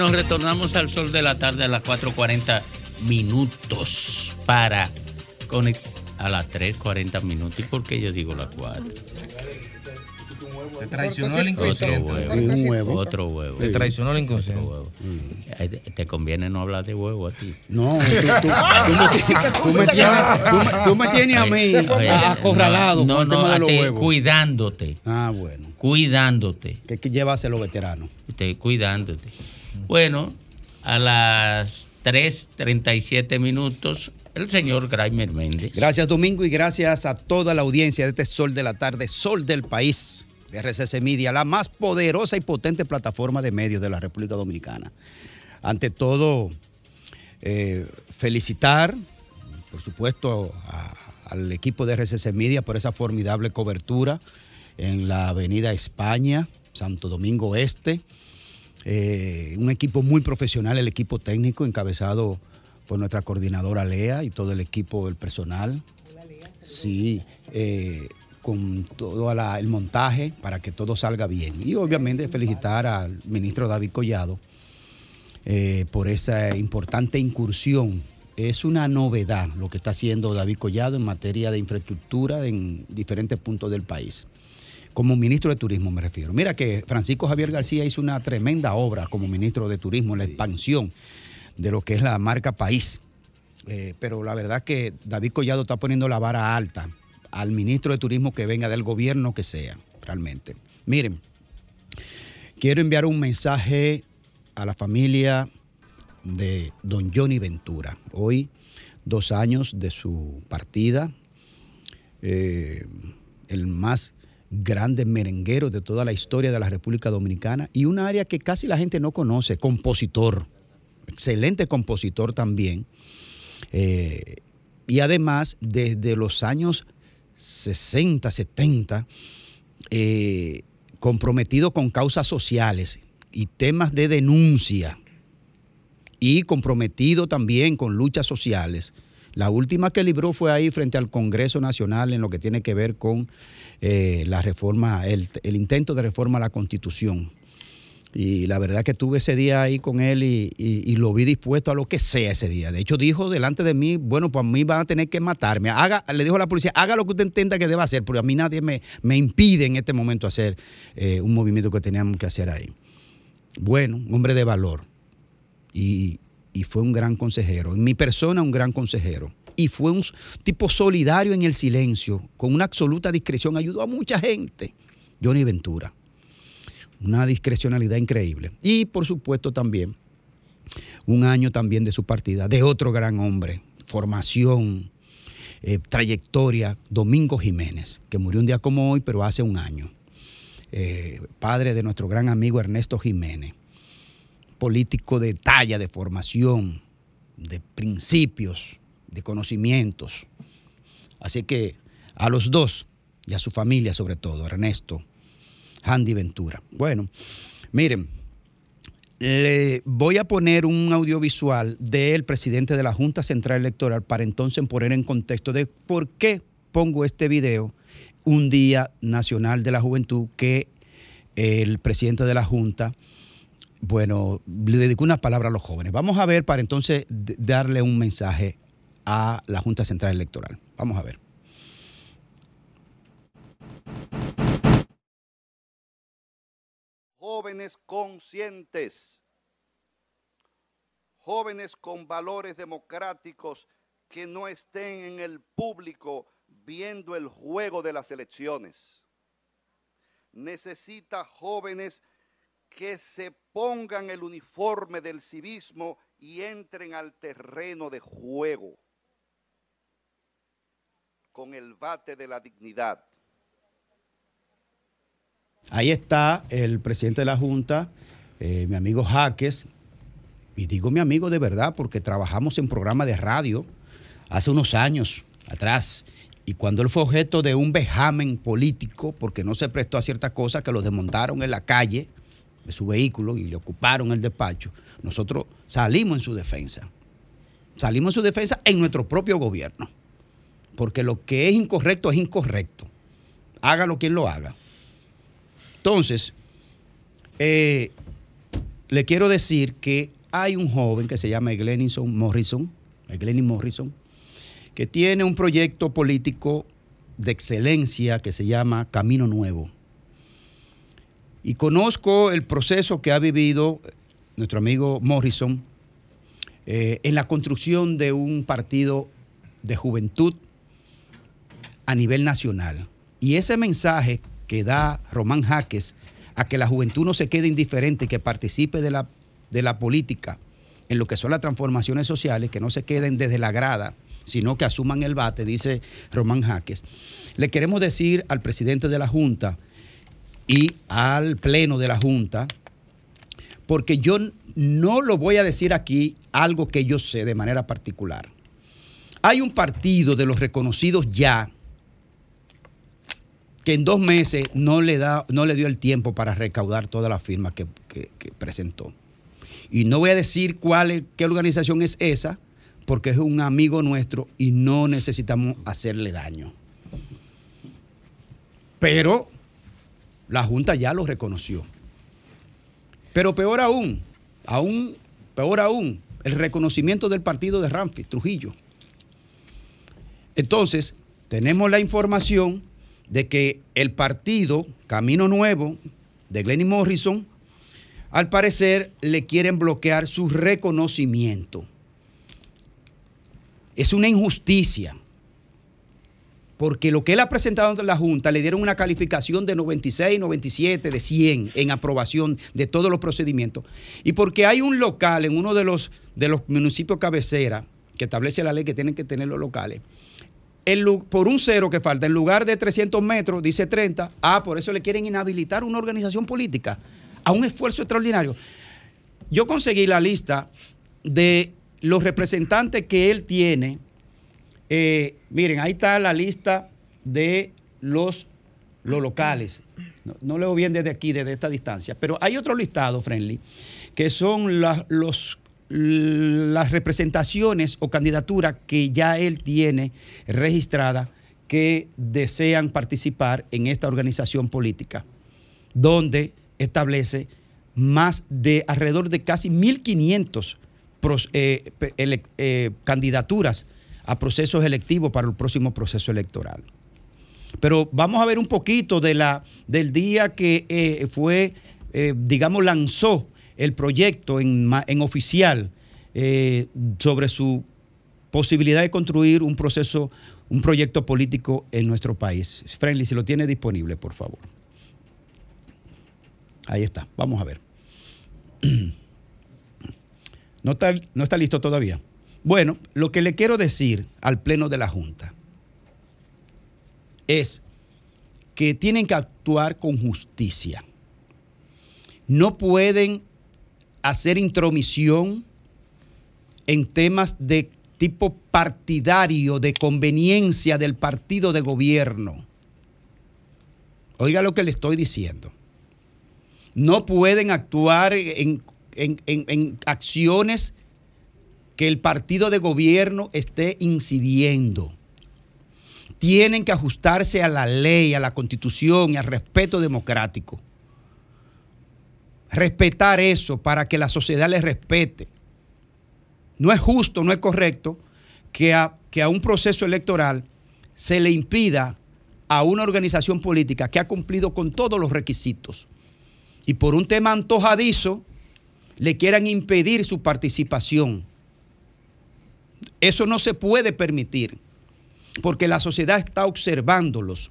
Bueno, retornamos al sol de la tarde a las 4.40 minutos para conectar a las 3.40 minutos. ¿Y por qué yo digo las 4? Te traicionó el Otro inconsciente. huevo. Un huevo. Otro huevo. Te traicionó el inconsciente. Otro huevo. Te conviene no hablar de huevo a ti. No, tú, tú- tú me, tienes- a mí acorralado No, con el no, tema no de los a ti, huevos. cuidándote. Ah, bueno. Cuidándote. Que hay que llevarse los veteranos. Te- cuidándote. Bueno, a las 3.37 minutos, el señor Graimer Méndez. Gracias Domingo y gracias a toda la audiencia de este Sol de la Tarde, Sol del País, de RCC Media, la más poderosa y potente plataforma de medios de la República Dominicana. Ante todo, eh, felicitar, por supuesto, al equipo de RCC Media por esa formidable cobertura en la Avenida España, Santo Domingo Este. Eh, un equipo muy profesional, el equipo técnico encabezado por nuestra coordinadora Lea y todo el equipo, el personal. Sí, eh, con todo el montaje para que todo salga bien. Y obviamente felicitar al ministro David Collado eh, por esa importante incursión. Es una novedad lo que está haciendo David Collado en materia de infraestructura en diferentes puntos del país. Como ministro de Turismo me refiero. Mira que Francisco Javier García hizo una tremenda obra como ministro de Turismo en la expansión de lo que es la marca país. Eh, pero la verdad que David Collado está poniendo la vara alta al ministro de Turismo que venga del gobierno que sea, realmente. Miren, quiero enviar un mensaje a la familia de don Johnny Ventura. Hoy, dos años de su partida, eh, el más grande merenguero de toda la historia de la República Dominicana y un área que casi la gente no conoce, compositor, excelente compositor también. Eh, y además, desde los años 60, 70, eh, comprometido con causas sociales y temas de denuncia y comprometido también con luchas sociales. La última que libró fue ahí frente al Congreso Nacional en lo que tiene que ver con eh, la reforma, el, intento de reforma a la Constitución. Y la verdad que tuve ese día ahí con él y, lo vi dispuesto a lo que sea ese día. De hecho, dijo delante de mí, bueno, pues a mí van a tener que matarme. Haga, le dijo a la policía, haga lo que usted entienda que deba hacer, porque a mí nadie me, impide en este momento hacer eh, un movimiento que teníamos que hacer ahí. Bueno, un hombre de valor. Y fue un gran consejero. En mi persona, un gran consejero. Y fue un tipo solidario en el silencio, con una absoluta discreción. Ayudó a mucha gente. Johnny Ventura una discrecionalidad increíble. Y por supuesto también un año también de su partida, de otro gran hombre, formación, eh, trayectoria, Domingo Jiménez, que murió un día como hoy, pero hace un año. Eh, padre de nuestro gran amigo Ernesto Jiménez, político de talla, de formación, de principios, de conocimientos. Así que a los dos y a su familia sobre todo, Ernesto, Handy Ventura. Bueno, miren, le voy a poner un audiovisual del presidente de la Junta Central Electoral para entonces poner en contexto de por qué pongo este video un Día Nacional de la Juventud que el presidente de la Junta, bueno, le dedicó una palabra a los jóvenes. Vamos a ver para entonces darle un mensaje a la Junta Central Electoral. Vamos a ver. jóvenes conscientes, jóvenes con valores democráticos que no estén en el público viendo el juego de las elecciones. Necesita jóvenes que se pongan el uniforme del civismo y entren al terreno de juego con el bate de la dignidad. Ahí está el presidente de la Junta, eh, mi amigo Jaques, y digo mi amigo de verdad porque trabajamos en programa de radio hace unos años atrás. Y cuando él fue objeto de un vejamen político, porque no se prestó a ciertas cosas que lo desmontaron en la calle de su vehículo y le ocuparon el despacho, nosotros salimos en su defensa. Salimos en su defensa en nuestro propio gobierno. Porque lo que es incorrecto es incorrecto. Hágalo quien lo haga. Entonces, eh, le quiero decir que hay un joven que se llama Glenison Morrison, Glenny Morrison, que tiene un proyecto político de excelencia que se llama Camino Nuevo. Y conozco el proceso que ha vivido nuestro amigo Morrison eh, en la construcción de un partido de juventud a nivel nacional. Y ese mensaje que da Román Jaques a que la juventud no se quede indiferente, que participe de la, de la política en lo que son las transformaciones sociales, que no se queden desde la grada, sino que asuman el bate, dice Román Jaques. Le queremos decir al presidente de la Junta y al pleno de la Junta, porque yo no lo voy a decir aquí algo que yo sé de manera particular. Hay un partido de los reconocidos ya que en dos meses no le, da, no le dio el tiempo para recaudar todas las firmas que, presentó. Y no voy a decir cuál qué organización es esa, porque es un amigo nuestro y no necesitamos hacerle daño. Pero la Junta ya lo reconoció. Pero peor aún, aún, peor aún, el reconocimiento del partido de Ramfi, Trujillo. Entonces, tenemos la información de que el partido Camino Nuevo de Glenny Morrison, al parecer le quieren bloquear su reconocimiento. Es una injusticia, porque lo que él ha presentado ante la Junta le dieron una calificación de 96, 97, de 100 en aprobación de todos los procedimientos, y porque hay un local en uno de los, de los municipios cabecera, que establece la ley que tienen que tener los locales, por un cero que falta, en lugar de 300 metros, dice 30, ah, por eso le quieren inhabilitar una organización política a un esfuerzo extraordinario. Yo conseguí la lista de los representantes que él tiene. Eh, miren, ahí está la lista de los, los locales. No, no, leo bien desde aquí, desde esta distancia, pero hay otro listado, Friendly, que son los las representaciones o candidaturas que ya él tiene registrada que desean participar en esta organización política, donde establece más de alrededor de casi 1.500 eh, eh, candidaturas a procesos electivos para el próximo proceso electoral. Pero vamos a ver un poquito de la, del día que eh, fue, digamos, lanzó el proyecto en, oficial eh, sobre su posibilidad de construir un proceso, un proyecto político en nuestro país. Friendly, si lo tiene disponible, por favor. Ahí está, vamos a ver. ¿No está, no está listo todavía? Bueno, lo que le quiero decir al Pleno de la Junta es que tienen que actuar con justicia. No pueden hacer intromisión en temas de tipo partidario, de conveniencia del partido de gobierno. Oiga lo que le estoy diciendo. No pueden actuar en, acciones que el partido de gobierno esté incidiendo. Tienen que ajustarse a la ley, a la constitución y al respeto democrático respetar eso para que la sociedad les respete. No es justo, no es correcto que a, que a un proceso electoral se le impida a una organización política que ha cumplido con todos los requisitos y por un tema antojadizo le quieran impedir su participación. Eso no se puede permitir, porque la sociedad está observándolos.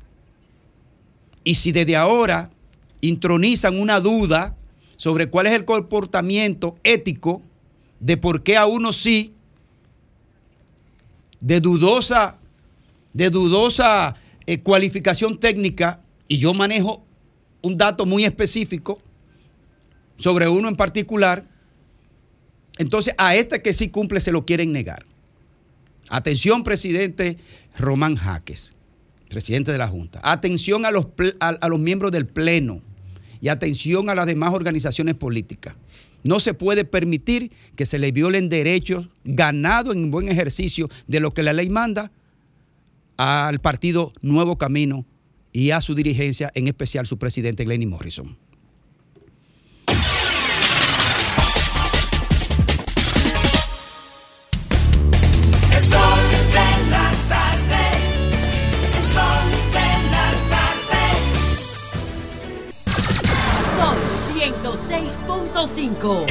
Y si desde ahora intronizan una duda sobre cuál es el comportamiento ético de por qué a uno sí, de dudosa, de dudosa eh, cualificación técnica, y yo manejo un dato muy específico sobre uno en particular, entonces a este que sí cumple se lo quieren negar. Atención, presidente Román Jaques, presidente de la Junta. Atención a los, a, a los miembros del Pleno y atención a las demás organizaciones políticas. No se puede permitir que se le violen derechos ganados en buen ejercicio de lo que la ley manda al partido Nuevo Camino y a su dirigencia, en especial su presidente Glenny Morrison. 105.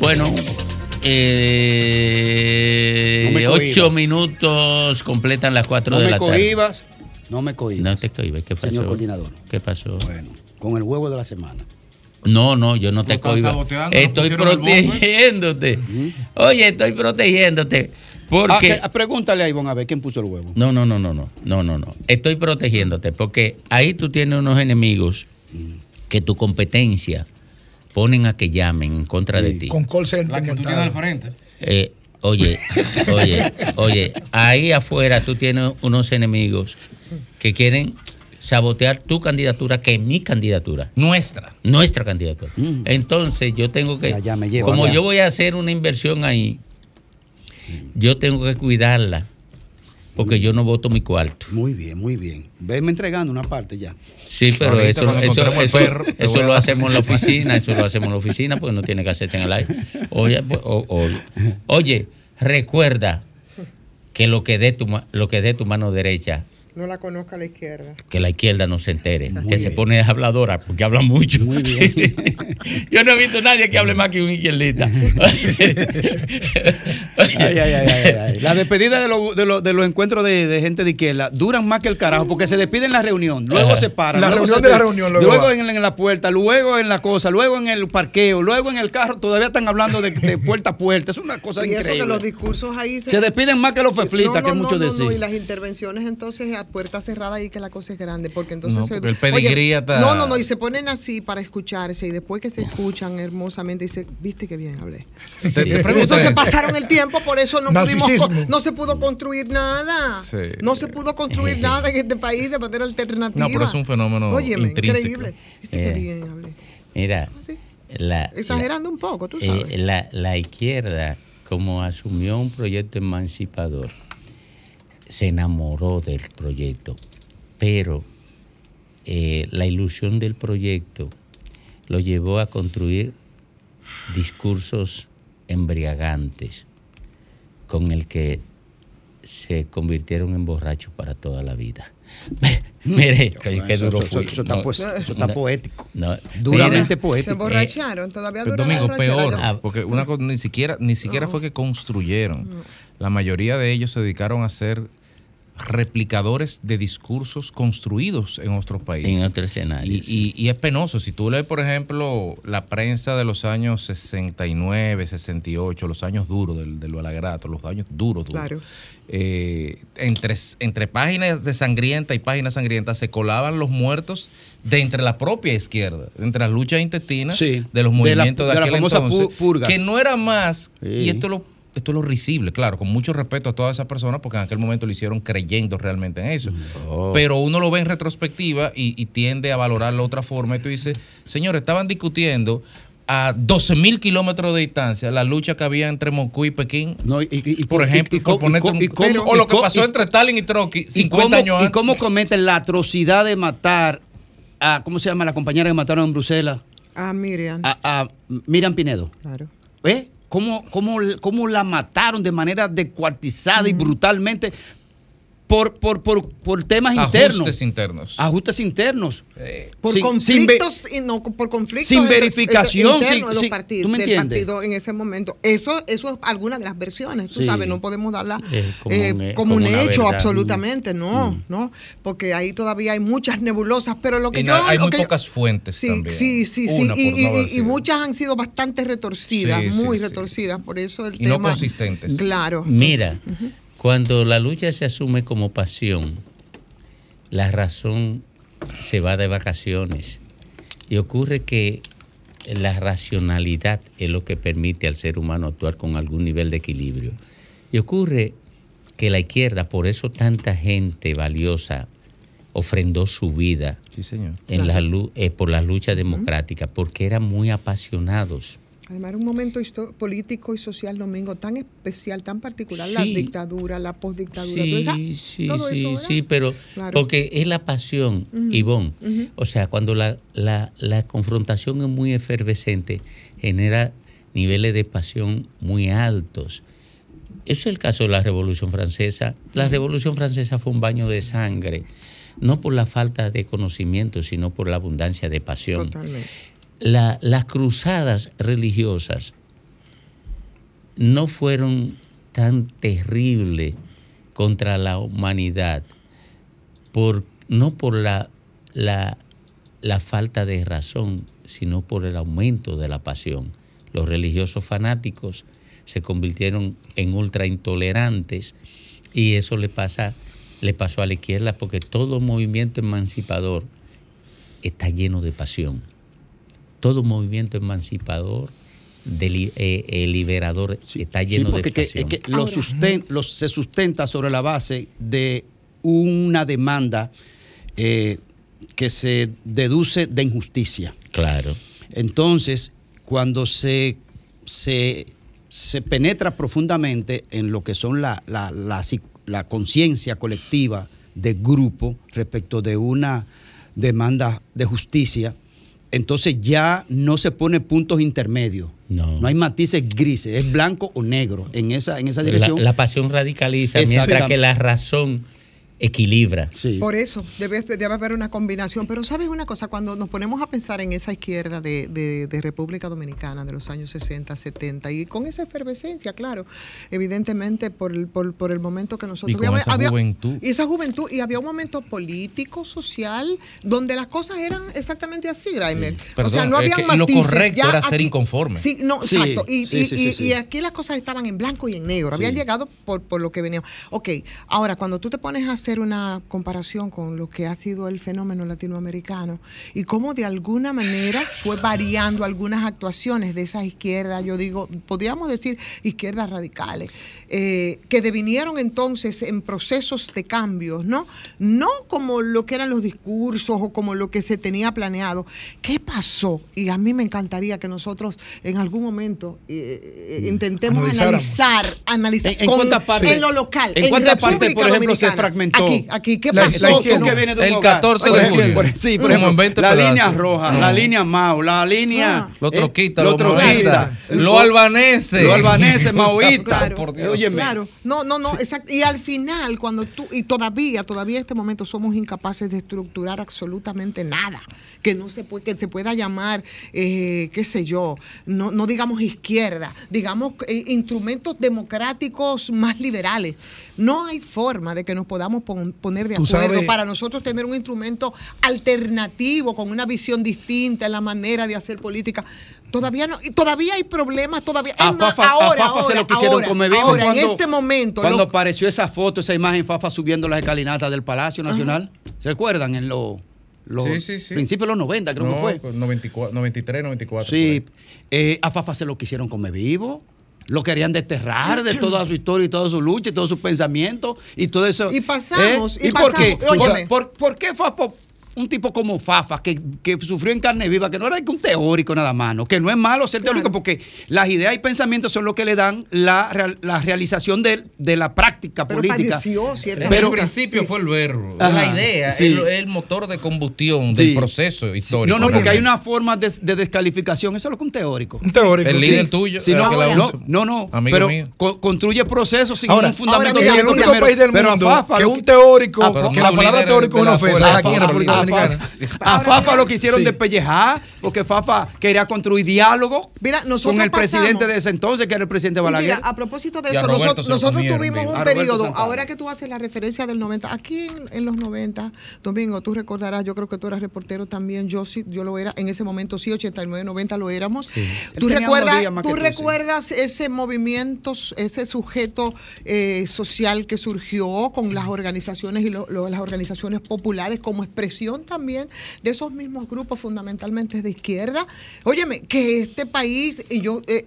Bueno, eh, no ocho minutos completan las cuatro no de la cohibas, tarde. No me cohibas, no me cohibas. No te cohibas, ¿qué pasó? Señor coordinador. ¿Qué pasó? Bueno, con el huevo de la semana. No, no, yo no te cohibo. Estoy protegiéndote. Oye, estoy protegiéndote. Porque. Ah, pregúntale a Ivonne a ver quién puso el huevo. No, no, no, no, no, no, no, no. Estoy protegiéndote porque ahí tú tienes unos enemigos que tu competencia ponen a que llamen en contra de ti. Con call center La que tú tienes al frente. Eh, oye, oye, oye, ahí afuera tú tienes unos enemigos que quieren sabotear tu candidatura, que mi candidatura. Nuestra. Nuestra candidatura. Entonces yo tengo que, Ya, ya me lleva, como ya. yo voy a hacer una inversión ahí, yo tengo que cuidarla, porque yo no voto mi cuarto. Muy bien, muy bien. Venme entregando una parte ya. Sí, pero Ahorita eso, eso, eso- perro, eso lo hacemos en la oficina, eso lo hacemos en la oficina porque no tiene que hacerse en el aire. Oye, o- o- oye, recuerda que lo que dé tu, lo que dé tu mano derecha, No la conozca la izquierda. que la izquierda no se entere, Muy que se bien. pone habladora porque habla mucho. Yo no he visto a nadie que hable más que un izquierdista. Ay, ay, ay, ay, ay. La despedida de, los- de los- de los encuentros de, de gente de izquierda duran más que el carajo porque se despiden en la reunión, luego Ajá. se paran. La luego reunión se de la reunión, luego Luego en, en la puerta, luego en la cosa, luego en el parqueo, luego en el carro, todavía están hablando de, de puerta a puerta. Es una cosa y eso que increíble. los discursos ahí Se despiden más que los feflitas, No, que no, mucho no, no, decir. no, y las intervenciones entonces a puerta cerrada y que la cosa es grande, porque entonces No, se- porque el pedigrí Oye, está- No, no, no, y se ponen así para escucharse y después que se escuchan hermosamente dice, "Viste qué bien hablé." Pregunto entonces esto. pasaron el tiempo, por eso no pudimos no se pudo construir nada. Sí. No se pudo construir nada en este país de manera alternativa. No, pero es un fenómeno Óyeme, increíble. Viste qué Eh, bien hablé. Mira, la, Exagerando un poco, tú Eh, sabes. la, la izquierda, como asumió un proyecto emancipador, se enamoró del proyecto, pero eh, la ilusión del proyecto lo llevó a construir discursos embriagantes con el que se convirtieron en borrachos para toda la vida. Mire, qué, qué Eso- duro eso- fui. eso está pues- eso está poético. no, Duramente mira, poético. Se emborracharon, todavía Domingo, peor, yo- porque una cosa ni siquiera, ni siquiera fue que construyeron. La mayoría de ellos se dedicaron a ser replicadores de discursos construidos en otros países. En otro escenario, Y, y- y es penoso. Si tú lees, por ejemplo, la prensa de los años 69, 68, los años duros del, del Balagrato, los años duros, duros. Claro. eh, entre, entre páginas de sangrienta y páginas sangrientas se colaban los muertos de entre la propia izquierda, entre las luchas intestinas Sí, de los de la- movimientos de, de la aquel entonces, pu- purgas. que no era más, Sí. y esto es lo esto es lo risible, claro, con mucho respeto a todas esas personas, porque en aquel momento lo hicieron creyendo realmente en eso. Oh. Pero uno lo ve en retrospectiva y, y tiende a valorarlo de otra forma. Y tú dices, señores, estaban discutiendo a 12 mil kilómetros de distancia la lucha que había entre Moscú y Pekín. por ejemplo, y- y- por y- ponerte y- un- y cómo- o lo y que pasó y- entre Stalin y Trotsky ¿Y 50 cómo, años ¿Y antes. cómo cometen la atrocidad de matar a, ¿cómo se llama la compañera que mataron en Bruselas? A Miriam. A, a Miriam Pinedo. Claro. ¿Eh? ¿Cómo, cómo, cómo la mataron de manera descuartizada y brutalmente? Por, por, por, por temas internos. Ajustes internos. Ajustes internos. Por Sin- conflictos, y no, por conflictos sin verificación, internos sin- de los sin- partidos, ¿tú me del entiendes? partido en ese momento. Eso, eso es alguna de las versiones, tú Sí. sabes, no podemos darla Eh, como eh, un- eh, como un hecho, verdad. absolutamente, no, Mm. no, porque ahí todavía hay muchas nebulosas, pero lo que Y yo... hay lo muy que yo- pocas fuentes Sí, también. sí, sí, Y, no muchas han sido bastante retorcidas, muy sí. retorcidas. Por eso el Y no tema. consistentes. Claro. Mira, cuando la lucha se asume como pasión, la razón se va de vacaciones. Y ocurre que la racionalidad es lo que permite al ser humano actuar con algún nivel de equilibrio. Y ocurre que la izquierda, por eso tanta gente valiosa ofrendó su vida en la eh, por la lucha democrática, porque eran muy apasionados. Además, era un momento político y social, Domingo, tan especial, tan particular. La dictadura, la postdictadura. Sí, todo esa- sí, todo sí, eso, sí, pero Claro. porque es la pasión, Ujú, Ivonne. O sea, cuando la, la, la confrontación es muy efervescente, genera niveles de pasión muy altos. Eso es el caso de la Revolución Francesa. La Revolución Francesa fue un baño de sangre, no por la falta de conocimiento, sino por la abundancia de pasión. Totalmente. La- las cruzadas religiosas no fueron tan terribles contra la humanidad, por, no por la, la, la falta de razón, sino por el aumento de la pasión. Los religiosos fanáticos se convirtieron en ultra intolerantes y eso le pasa le pasó a la izquierda porque todo movimiento emancipador está lleno de pasión. Todo movimiento emancipador, deli- eh, eh, liberador, está lleno Sí, porque de que- pasión. es que lo susten- los- se sustenta sobre la base de una demanda eh, que se deduce de injusticia. Claro. Entonces, cuando se, se, se penetra profundamente en lo que son la, la, la la conciencia colectiva de grupo respecto de una demanda de justicia, entonces ya no se pone puntos intermedios. No. hay matices grises, es blanco o negro en esa, en esa dirección. La, la pasión radicaliza, mientras que la razón equilibra. Por eso debe, debe haber una combinación. Pero sabes una cosa, cuando nos ponemos a pensar en esa izquierda de, de- de República Dominicana de los años 60, 70, y con esa efervescencia, claro, evidentemente por el, por, por el momento que nosotros Y con esa juventud. Y esa juventud, y había un momento político, social, donde las cosas eran exactamente así, Graimer. o Perdón, sea, no había que lo matices. correcto Ya era ser aquí- inconforme. Sí, no, Sí, exacto. Y, sí, y- sí, y- sí, sí. y aquí las cosas estaban en blanco y en negro. Habían Sí. llegado por, por lo que venía. Ok, ahora cuando tú te pones a hacer una comparación con lo que ha sido el fenómeno latinoamericano y cómo de alguna manera fue variando algunas actuaciones de esa izquierda, yo digo, podríamos decir izquierdas radicales, eh, que devinieron entonces en procesos de cambios, ¿no? No como lo que eran los discursos o como lo que se tenía planeado. ¿Qué pasó? Y a mí me encantaría que nosotros en algún momento eh, eh, intentemos Analizáramos. analizar, analizar ¿En- en con- lo local, ¿En en, cuántas partes, por ejemplo, se Dominicana. Aquí, aquí, ¿qué pasó? la izquierda Que no- que viene de un El hogar. 14 de Por julio. ejemplo, Sí, por Como ejemplo, en 20 la pedazos. línea roja, la línea Mao, la línea... Ah. Los eh, los troquistas, maoístas, los albaneses. Los albaneses, maoístas. Claro, Por Dios. Óyeme. claro. No, no, no, exacto. Y al final, cuando tú, y todavía, todavía en este momento somos incapaces de estructurar absolutamente nada que no se puede, que se pueda llamar, eh, qué sé yo, no, no digamos izquierda, digamos eh, instrumentos democráticos más liberales. No hay forma de que nos podamos pon- poner de acuerdo para nosotros tener un instrumento alternativo con una visión distinta en la manera de hacer política. Todavía no, y todavía hay problemas, todavía. A es más, Fafa, a ahora, Fafa se ahora, lo quisieron ahora, comer vivo. ahora, cuando, en este momento, Cuando lo- apareció esa foto, esa imagen, Fafa subiendo las escalinatas del Palacio Nacional. ¿Se recuerdan? En los, los Sí, sí, sí. principios de los 90, creo No, que fue. pues 94, 93, 94. Sí, eh, a Fafa se lo quisieron comer vivo. Lo querían desterrar de toda su historia y toda su lucha y todos sus pensamientos y todo eso. Y pasamos, ¿Eh? y por qué? pasamos, óyeme. ¿Por, por, por qué Fafa un tipo como Fafa, que, que sufrió en carne viva, que no era un teórico nada más, ¿no? que no es malo ser teórico, porque las ideas y pensamientos son lo que le dan la, la realización de, de, la práctica política. pero al principio fue el verbo, la idea, el, el, motor de combustión del proceso histórico. No, no, porque hay una forma de, de, descalificación, eso es lo que un teórico. Un teórico. El líder tuyo. no, no, no, pero construye procesos sin un fundamento. Ahora, el único país del mundo que un teórico, ah, que la palabra teórico es una ofensa aquí en República Dominicana. A Fafa lo quisieron despellejar porque Fafa quería construir diálogo con el presidente de ese entonces, que era el presidente Balaguer. a propósito de eso, nosotros, tuvimos un periodo, ahora que tú haces la referencia del 90, aquí en, los 90, Domingo, tú recordarás, yo creo que tú eras reportero también, yo sí, yo lo era, en ese momento sí, 89, 90 lo éramos. ¿Tú, recuerdas, tú, recuerdas ese movimiento, ese sujeto eh, social que surgió con las organizaciones y las organizaciones populares como expresión también de esos mismos grupos fundamentalmente de izquierda. Óyeme, que este país, y yo eh,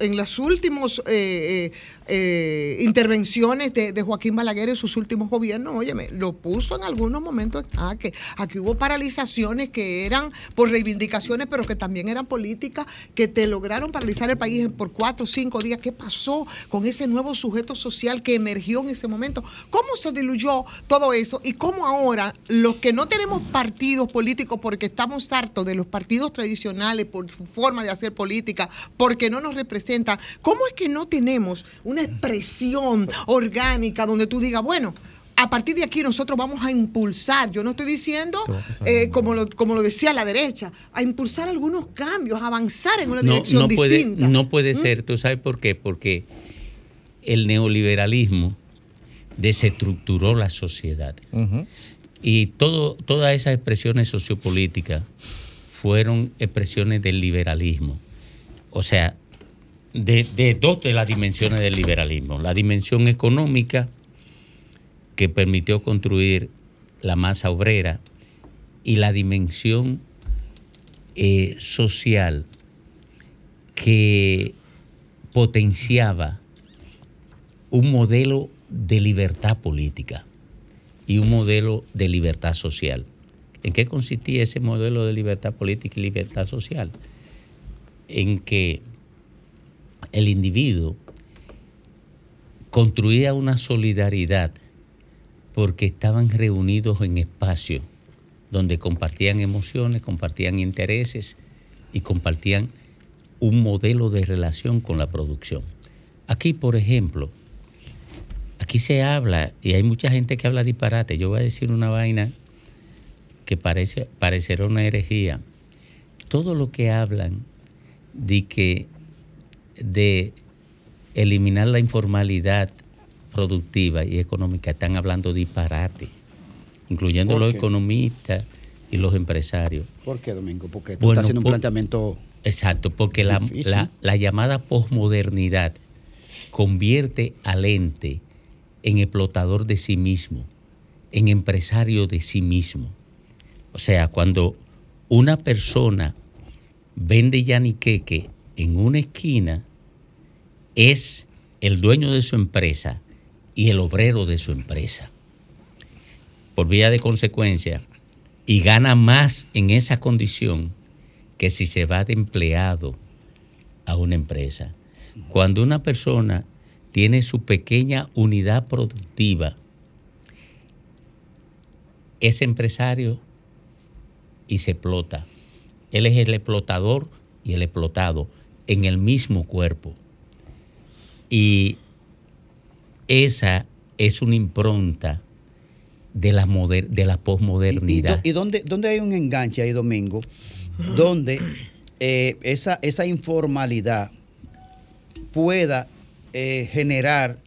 en los últimos eh, eh, intervenciones de, Joaquín Balaguer en sus últimos gobiernos, óyeme, lo puso en algunos momentos ah, aquí hubo paralizaciones que eran por reivindicaciones, pero que también eran políticas, que te lograron paralizar el país por cuatro o cinco días. ¿Qué pasó con ese nuevo sujeto social que emergió en ese momento? ¿Cómo se diluyó todo eso? ¿Y cómo ahora los que no tenemos partidos políticos porque estamos hartos de los partidos tradicionales por su forma de hacer política, porque no nos representan, ¿cómo es que no tenemos una expresión orgánica donde tú digas, bueno, a partir de aquí nosotros vamos a impulsar, yo no estoy diciendo, eh, como, lo, como lo decía la derecha, a impulsar algunos cambios, a avanzar en una dirección no puede, distinta. No puede ¿Mm? ser, ¿tú sabes por qué? Porque el neoliberalismo desestructuró la sociedad. Y todo, todas esas expresiones sociopolíticas fueron expresiones del liberalismo. O sea, de, dos de las dimensiones del liberalismo. La dimensión económica, que permitió construir la masa obrera, y la dimensión eh, social, que potenciaba un modelo de libertad política y un modelo de libertad social. ¿En qué consistía ese modelo de libertad política y libertad social? En que el individuo construía una solidaridad porque estaban reunidos en espacios donde compartían emociones, compartían intereses y compartían un modelo de relación con la producción. Aquí, por ejemplo, aquí se habla, y hay mucha gente que habla disparate, yo voy a decir una vaina que parece, parecerá una herejía. Todo lo que hablan de que de eliminar la informalidad productiva y económica están hablando disparate, incluyendo los economistas y los empresarios. ¿Por qué, Domingo? Porque tú estás haciendo un planteamiento. Exacto, porque la, la, llamada posmodernidad convierte al ente en explotador de sí mismo, en empresario de sí mismo. O sea, cuando una persona vende yaniqueque en una esquina, es el dueño de su empresa y el obrero de su empresa. Por vía de consecuencia, y gana más en esa condición que si se va de empleado a una empresa. Cuando una persona tiene su pequeña unidad productiva, es empresario y se explota. Él es el explotador y el explotado en el mismo cuerpo. Y esa es una impronta de la, de la posmodernidad. ¿Y, dónde, hay un enganche ahí, Domingo? Donde eh, esa, esa informalidad pueda eh, generar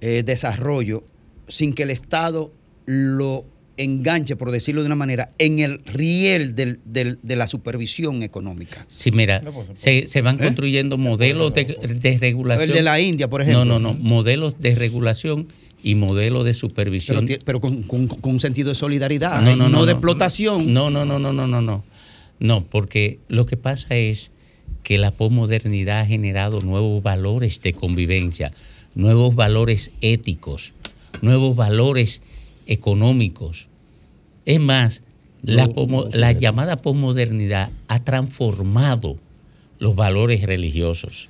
eh, desarrollo sin que el Estado lo enganche, por decirlo de una manera, en el riel del, de la supervisión económica. Sí, mira, se, se van ¿Eh? construyendo modelos de, de, regulación. El de la India, por ejemplo. No, no, no, modelos de regulación y modelos de supervisión. Pero, con, un sentido de solidaridad, no, no, no, de explotación. No, no, no, no, no, no, no. No, porque lo que pasa es que la posmodernidad ha generado nuevos valores de convivencia, nuevos valores éticos, nuevos valores económicos Es más, la, la llamada posmodernidad ha transformado los valores religiosos.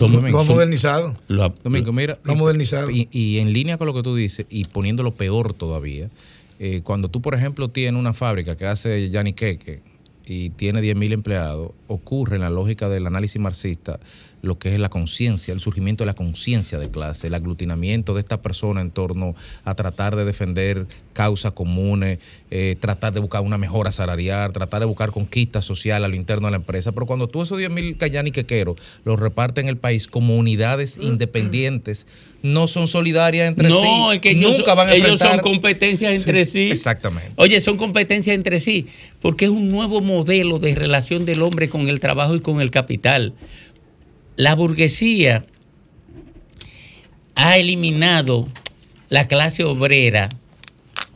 lo ha modernizado. Lo Domingo, mira. Lo ha modernizado. Y, en línea con lo que tú dices, y poniéndolo peor todavía, eh, cuando tú, por ejemplo, tienes una fábrica que hace Queque y tiene 10.000 empleados, ocurre en la lógica del análisis marxista lo que es la conciencia, el surgimiento de la conciencia de clase, el aglutinamiento de esta persona en torno a tratar de defender causas comunes, eh, tratar de buscar una mejora salarial, tratar de buscar conquista social a lo interno de la empresa. Pero cuando tú esos 10.000 cayani quequeros los repartes en el país como unidades independientes, no son solidarias entre sí. No, es que ellos, Nunca van a ellos son competencias entre sí. Exactamente. Oye, son competencias entre sí, porque es un nuevo modelo de relación del hombre con el trabajo y con el capital la burguesía ha eliminado la clase obrera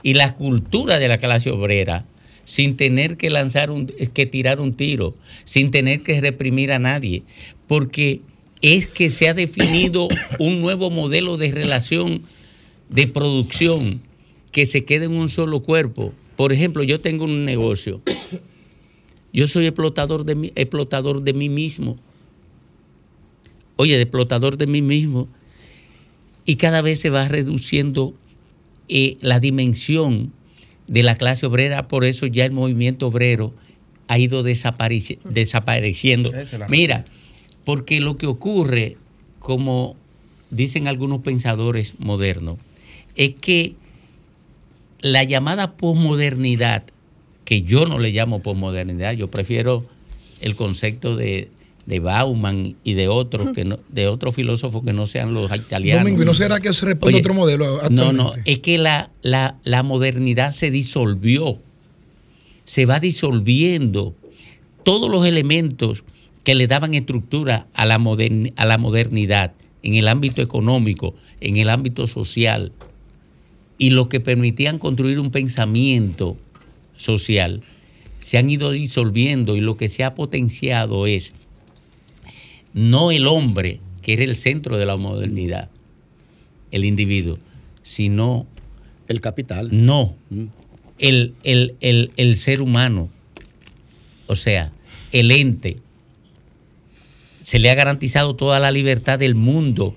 y la cultura de la clase obrera sin tener que lanzar un, que tirar un tiro, sin tener que reprimir a nadie, porque es que se ha definido un nuevo modelo de relación de producción que se queda en un solo cuerpo. Por ejemplo, yo tengo un negocio. Yo soy explotador de explotador de mí mismo oye, de explotador de mí mismo, y cada vez se va reduciendo eh, la dimensión de la clase obrera, por eso ya el movimiento obrero ha ido desapareciendo. Mira, porque lo que ocurre, como dicen algunos pensadores modernos, es que la llamada posmodernidad, que yo no le llamo posmodernidad, yo prefiero el concepto de, de Bauman y de otros que no, de otros filósofos que no sean los italianos. Domingo, ¿y no será que se responde otro modelo? No, no, es que la, la, modernidad se disolvió, se va disolviendo todos los elementos que le daban estructura a la, a la modernidad en el ámbito económico, en el ámbito social, y lo que permitían construir un pensamiento social, se han ido disolviendo y lo que se ha potenciado es no el hombre, que era el centro de la modernidad, el individuo, sino... El capital. No, mm. el, el, ser humano, o sea, el ente. Se le ha garantizado toda la libertad del mundo.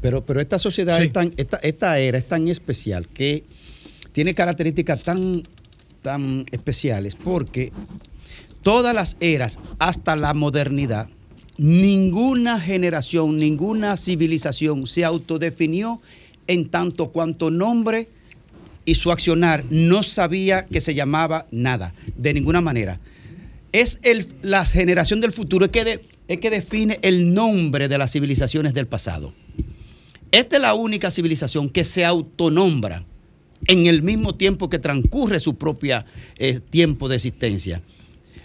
Pero, pero esta sociedad, tan, esta, esta era es tan especial que tiene características tan, tan especiales porque todas las eras, hasta la modernidad, ninguna generación, ninguna civilización se autodefinió en tanto cuanto nombre y su accionar no sabía que se llamaba nada, de ninguna manera. Es el, la generación del futuro que, es que define el nombre de las civilizaciones del pasado. Esta es la única civilización que se autonombra en el mismo tiempo que transcurre su propio eh, tiempo de existencia.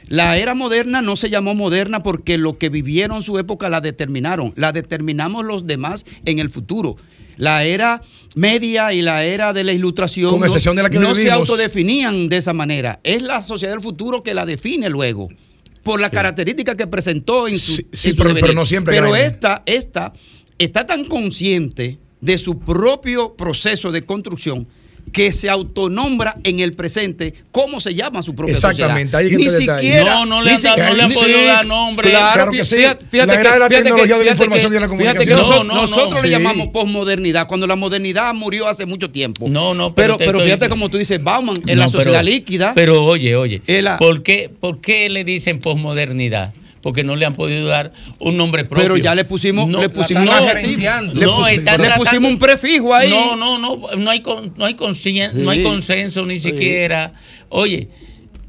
La era moderna no se llamó moderna porque lo que vivieron su época la determinaron. La determinamos los demás en el futuro. La era media y la era de la ilustración Con excepción de la que no se autodefinían de esa manera. Es la sociedad del futuro que la define luego por la característica que presentó en su, sí, pero, no siempre. Pero esta, esta está tan consciente de su propio proceso de construcción que se autonombra en el presente cómo se llama su propia Exactamente, sociedad. Ahí ni siquiera, no, no le, han, no le han podido dar nombre. Claro, que sí. Fíjate, fíjate la era de la tecnología de la información y de la comunicación. Que nosotros, no, no, nosotros le llamamos posmodernidad cuando la modernidad murió hace mucho tiempo. No, no, pero, pero, pero fíjate como tú dices, Bauman, en la sociedad líquida. Pero oye, oye, ¿por, qué, ¿por qué le dicen posmodernidad? Porque no le han podido dar un nombre propio. Pero ya le pusimos, le pusimos, no, le, pusimos un prefijo ahí. No, no, no, no hay, no hay, no hay consenso ni siquiera. Oye,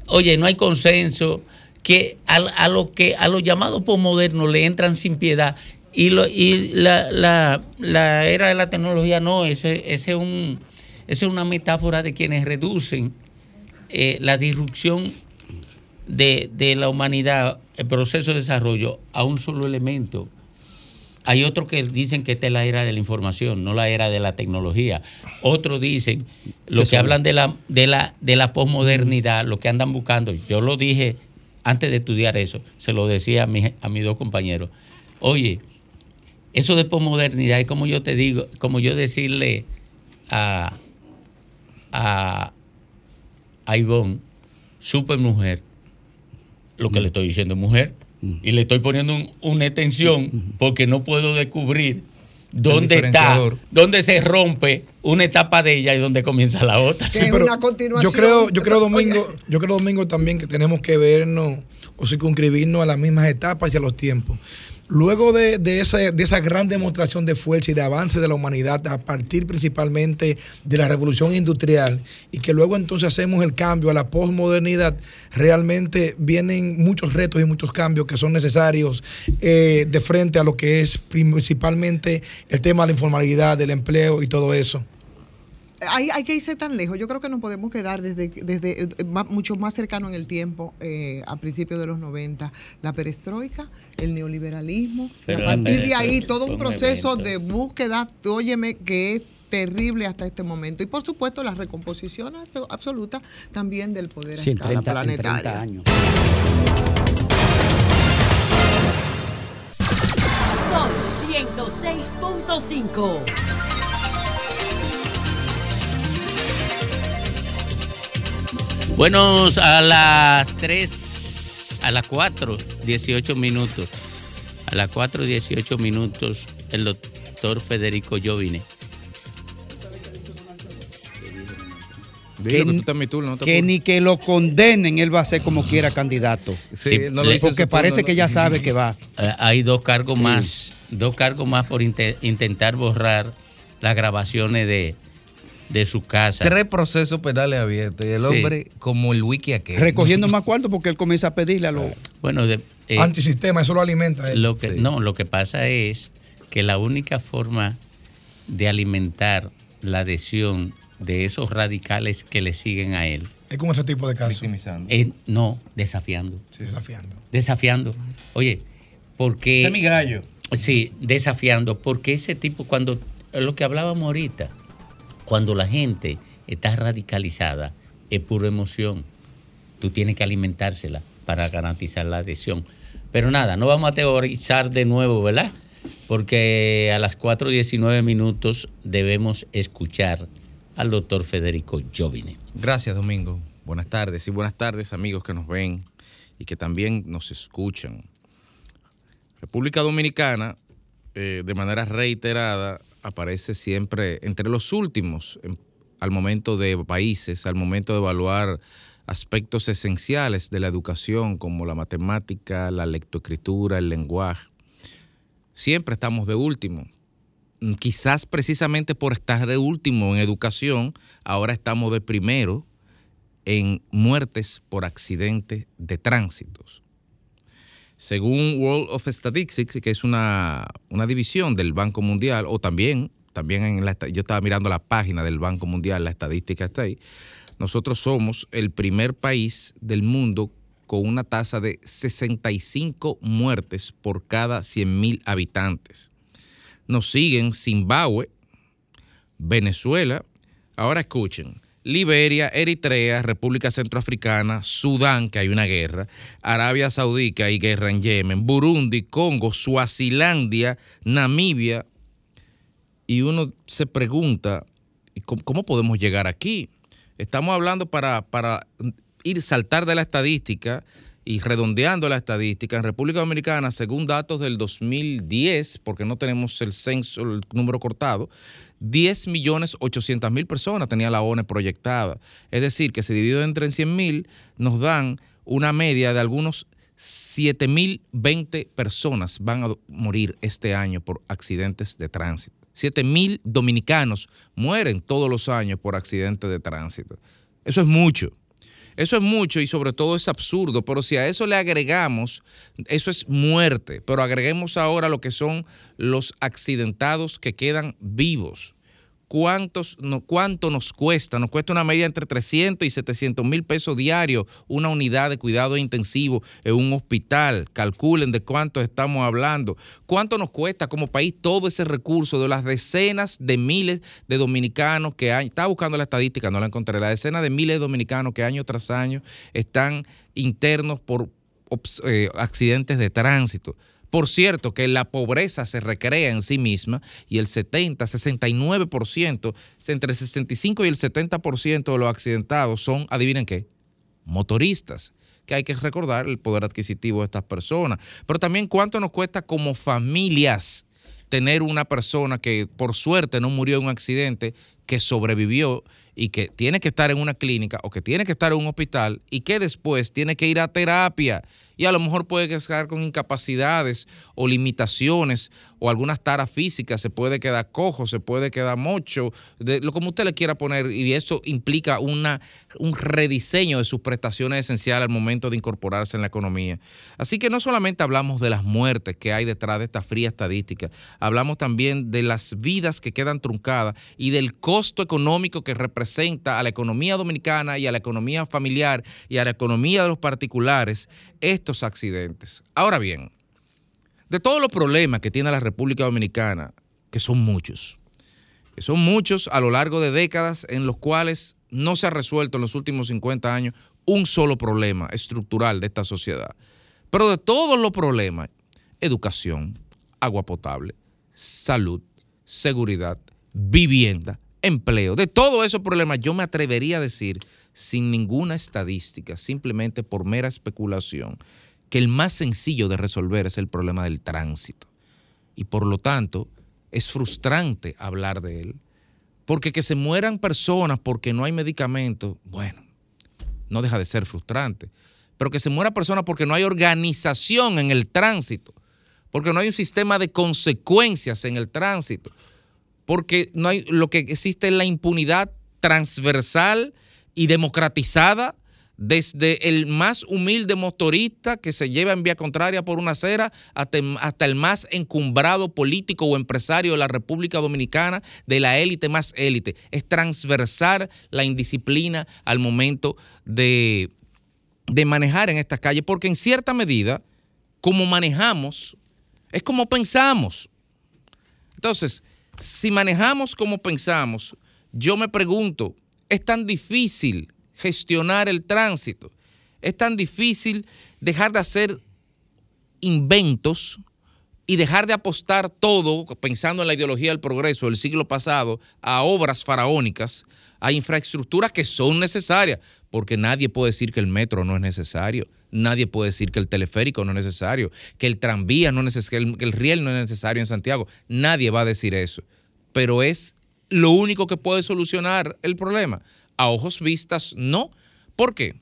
oye, no hay consenso que a, lo que a los llamados posmodernos le entran sin piedad y, lo, y la, la, la, era de la tecnología no, ese, ese, un, ese es una metáfora de quienes reducen eh, la disrupción de, de la humanidad el proceso de desarrollo a un solo elemento. Hay otros que dicen que esta es la era de la información, no la era de la tecnología. Otros dicen, los que hablan de la, de la, de la posmodernidad, lo que andan buscando, yo lo dije antes de estudiar eso, se lo decía a, mi, a mis dos compañeros. Oye, eso de posmodernidad es como yo te digo, como yo decirle a, a, a Ivonne, super mujer, lo que le estoy diciendo es mujer, y le estoy poniendo un- una extensión porque no puedo descubrir dónde está, dónde se rompe una etapa de ella y dónde comienza la otra. Sí, pero Yo creo, yo creo Domingo, yo creo Domingo también que tenemos que vernos o circunscribirnos a las mismas etapas y a los tiempos. Luego de, de esa, de esa gran demostración de fuerza y de avance de la humanidad, a partir principalmente de la revolución industrial, y que luego entonces hacemos el cambio a la posmodernidad, realmente vienen muchos retos y muchos cambios que son necesarios eh, de frente a lo que es principalmente el tema de la informalidad, del empleo y todo eso. Hay, hay que irse tan lejos. Yo creo que nos podemos quedar desde, desde eh, mucho más cercano en el tiempo, eh, a principios de los 90, la perestroika, el neoliberalismo. y a partir de ahí, todo un proceso de búsqueda, óyeme, que es terrible hasta este momento. Y por supuesto, la recomposición abso- absoluta también del poder a Sí, en escala 30, en 30 planetaria. años. Son 106.5. Buenos a las 3, a las 4, 18 minutos. A las 4, 18 minutos, el doctor Federico Jovine. Dilo que tú estás en mi turno, no que ni que lo condenen, él va a ser como quiera candidato. Sí, no lo porque parece que ya sabe que va. Eh, hay dos cargos más, dos cargos más por inte- intentar borrar las grabaciones de, de su casa. Tres procesos penales abiertos. Y el Sí. hombre, como el wiki aquel. Recogiendo más cuarto porque él comienza a pedirle a los. Bueno, de, eh, Antisistema, eso lo alimenta. él. Lo que, No, lo que pasa es que la única forma de alimentar la adhesión de esos radicales que le siguen a él Es con ese tipo de casos. es no desafiando. Desafiando. Desafiando. Oye, porque. Ese es mi gallo. Sí, desafiando. Porque ese tipo, cuando. Lo que hablábamos ahorita, cuando la gente está radicalizada, es pura emoción. Tú tienes que alimentársela para garantizar la adhesión. Pero nada, no vamos a teorizar de nuevo, ¿verdad? Porque a las 4.19 minutos debemos escuchar al doctor Federico Jovine. Gracias, Domingo. Buenas tardes y buenas tardes, amigos que nos ven y que también nos escuchan. República Dominicana, eh, de manera reiterada, aparece siempre entre los últimos en- al momento de países, al momento de evaluar aspectos esenciales de la educación como la matemática, la lectoescritura, el lenguaje. Siempre estamos de último. Mm, Quizás precisamente por estar de último en educación, ahora estamos de primero en muertes por accidentes de tránsitos. Según World of Statistics, que es una, una división del Banco Mundial, o también, también en la, yo estaba mirando la página del Banco Mundial, la estadística está ahí, nosotros somos el primer país del mundo con una tasa de 65 muertes por cada 100.000 habitantes. Nos siguen Zimbabue, Venezuela, ahora escuchen, Liberia, Eritrea, República Centroafricana, Sudán, que hay una guerra, Arabia Saudita y guerra en Yemen, Burundi, Congo, Suazilandia, Namibia. Y uno se pregunta, ¿y ¿cómo, cómo podemos llegar aquí? Estamos hablando para, para ir saltar de la estadística y redondeando la estadística, en República Dominicana, según datos del 2010, porque no tenemos el censo, el número cortado, 10 millones 800 mil personas tenía la ONE proyectada. Es decir, que se divide entre 100 mil, nos dan una media de algunos 7 mil 20 personas van a morir este año por accidentes de tránsito. 7 mil dominicanos mueren todos los años por accidentes de tránsito. Eso es mucho. Eso es mucho y sobre todo es absurdo, pero si a eso le agregamos, eso es muerte, pero agreguemos ahora lo que son los accidentados que quedan vivos. ¿Cuántos, no, ¿Cuánto nos cuesta? Nos cuesta una media entre 300 y 700 mil pesos diarios una unidad de cuidado intensivo en un hospital. Calculen de cuánto estamos hablando. ¿Cuánto nos cuesta como país todo ese recurso de las decenas de miles de dominicanos que hay? Estaba buscando la estadística, no la encontré. La decena de miles de dominicanos que año tras año están internos por eh, accidentes de tránsito. Por cierto, que la pobreza se recrea en sí misma y el 70, 69%, entre el 65 y el 70% de los accidentados son, adivinen qué, motoristas que hay que recordar el poder adquisitivo de estas personas, pero también cuánto nos cuesta como familias tener una persona que por suerte no murió en un accidente, que sobrevivió y que tiene que estar en una clínica o que tiene que estar en un hospital y que después tiene que ir a terapia y a lo mejor puede quedar con incapacidades o limitaciones o algunas taras físicas, se puede quedar cojo, se puede quedar mocho, de, lo como usted le quiera poner, y eso implica una, un rediseño de sus prestaciones esenciales al momento de incorporarse en la economía. Así que no solamente hablamos de las muertes que hay detrás de esta fría estadística, hablamos también de las vidas que quedan truncadas y del costo económico que representa a la economía dominicana y a la economía familiar y a la economía de los particulares estos accidentes. Ahora bien, de todos los problemas que tiene la República Dominicana, que son muchos, que son muchos a lo largo de décadas en los cuales no se ha resuelto en los últimos 50 años un solo problema estructural de esta sociedad. Pero de todos los problemas, educación, agua potable, salud, seguridad, vivienda, empleo, de todos esos problemas yo me atrevería a decir sin ninguna estadística, simplemente por mera especulación, que el más sencillo de resolver es el problema del tránsito. Y por lo tanto, es frustrante hablar de él, porque que se mueran personas porque no hay medicamentos, bueno, no deja de ser frustrante, pero que se muera personas porque no hay organización en el tránsito, porque no hay un sistema de consecuencias en el tránsito, porque no hay lo que existe es la impunidad transversal y democratizada desde el más humilde motorista que se lleva en vía contraria por una acera hasta, el más encumbrado político o empresario de la República Dominicana, de la élite más élite. Es transversar la indisciplina al momento de, de manejar en estas calles, porque en cierta medida, como manejamos, es como pensamos. Entonces, si manejamos como pensamos, yo me pregunto, es tan difícil gestionar el tránsito, es tan difícil dejar de hacer inventos y dejar de apostar todo, pensando en la ideología del progreso del siglo pasado, a obras faraónicas, a infraestructuras que son necesarias, porque nadie puede decir que el metro no es necesario, nadie puede decir que el teleférico no es necesario, que el tranvía no es necesario, que el riel no es necesario en Santiago, nadie va a decir eso, pero es lo único que puede solucionar el problema. A ojos vistas, no. ¿Por qué?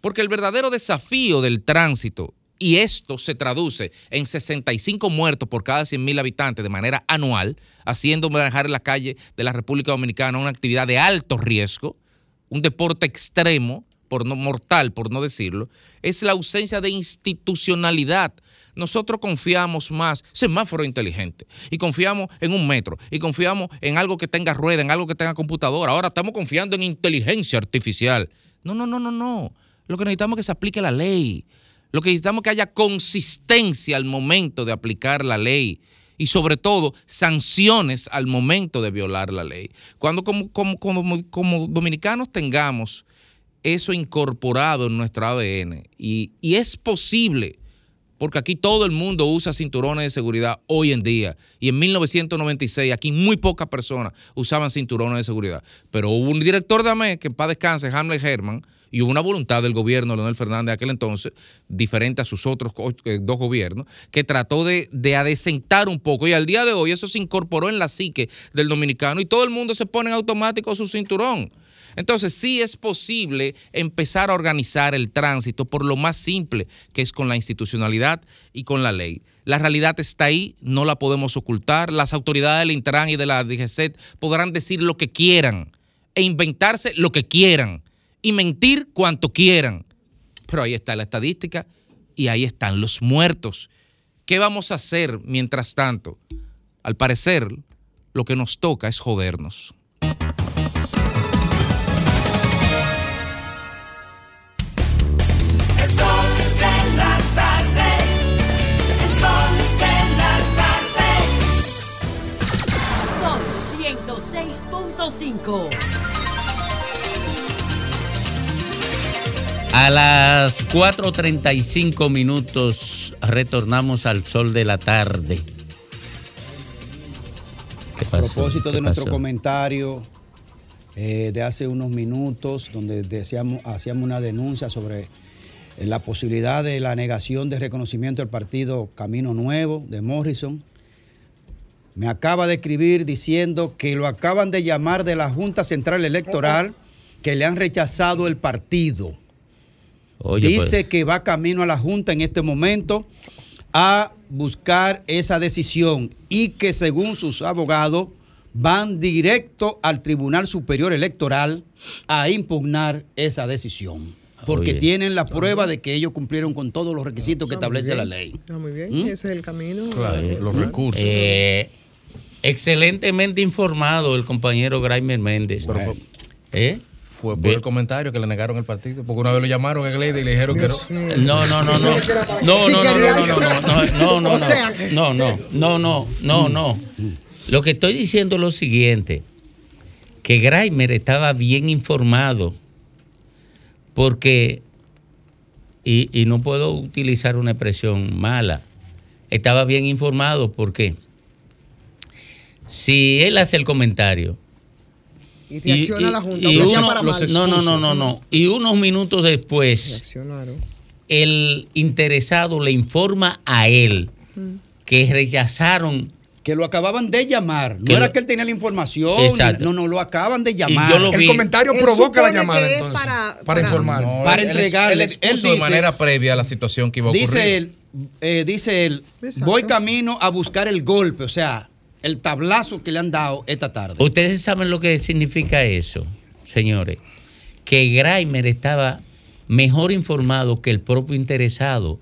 Porque el verdadero desafío del tránsito, y esto se traduce en 65 muertos por cada 100.000 habitantes de manera anual, haciendo manejar la calle de la República Dominicana una actividad de alto riesgo, un deporte extremo, por no mortal, por no decirlo, es la ausencia de institucionalidad nosotros confiamos más, semáforo inteligente, y confiamos en un metro, y confiamos en algo que tenga rueda, en algo que tenga computadora. Ahora estamos confiando en inteligencia artificial. No, no, no, no, no. Lo que necesitamos es que se aplique la ley. Lo que necesitamos es que haya consistencia al momento de aplicar la ley y sobre todo sanciones al momento de violar la ley. Cuando como, como, como, dominicanos tengamos eso incorporado en nuestro ADN y, y es posible porque aquí todo el mundo usa cinturones de seguridad hoy en día. Y en 1996 aquí muy pocas personas usaban cinturones de seguridad. Pero hubo un director de AME, que en paz descanse, Hamlet Herman, y hubo una voluntad del gobierno Leonel Fernández de aquel entonces, diferente a sus otros eh, dos gobiernos, que trató de, de adecentar un poco. Y al día de hoy eso se incorporó en la psique del dominicano y todo el mundo se pone en automático su cinturón. Entonces sí es posible empezar a organizar el tránsito por lo más simple, que es con la institucionalidad y con la ley. La realidad está ahí, no la podemos ocultar. Las autoridades del Intran y de la DGCET podrán decir lo que quieran e inventarse lo que quieran y mentir cuanto quieran. Pero ahí está la estadística y ahí están los muertos. ¿Qué vamos a hacer mientras tanto? Al parecer, lo que nos toca es jodernos. A las 4.35 minutos retornamos al sol de la tarde. ¿Qué pasó? A propósito de nuestro comentario eh, de hace unos minutos, donde decíamos, hacíamos una denuncia sobre eh, la posibilidad de la negación de reconocimiento del partido Camino Nuevo de Morrison. Me acaba de escribir diciendo que lo acaban de llamar de la Junta Central Electoral, que le han rechazado el partido. Dice pues. que va camino a la Junta en este momento a buscar esa decisión y que según sus abogados van directo al Tribunal Superior Electoral a impugnar esa decisión. Porque Oye. tienen la prueba de que ellos cumplieron con todos los requisitos que Está muy establece la ley. Está muy bien, ¿Mm? ese es el camino. Los recursos. Excelentemente informado el compañero Graimer Méndez. ¿Eh? Fue por el comentario que le negaron el partido. Porque una vez lo llamaron a Gleide y le dijeron que no. No, no, no, no. No, no, no, no, no, no, no, no, no, no, no, no, no, no, no. Lo que estoy diciendo es lo siguiente, que Graimer estaba bien informado porque, y, y no puedo utilizar una expresión mala, estaba bien informado porque si él hace el comentario Y reacciona la Junta, y uno- para no, no, no, no, no. Y unos minutos después, Reaccionaron. el interesado le informa a él Mm. que rechazaron. Que lo acaban de llamar. No Que era lo- que él tenía la información. Exacto. No, no, lo acaban de llamar. yo lo El comentario Él provoca la llamada que es entonces. para- Para, para- informar. No, Para él- él- él de dice- manera previa a la situación que iba a ocurrir. Dice él, eh, dice él, Exacto. voy camino a buscar el golpe, o sea, el tablazo que le han dado esta tarde. Ustedes saben lo que significa eso, señores. Que Graimer estaba mejor informado que el propio interesado.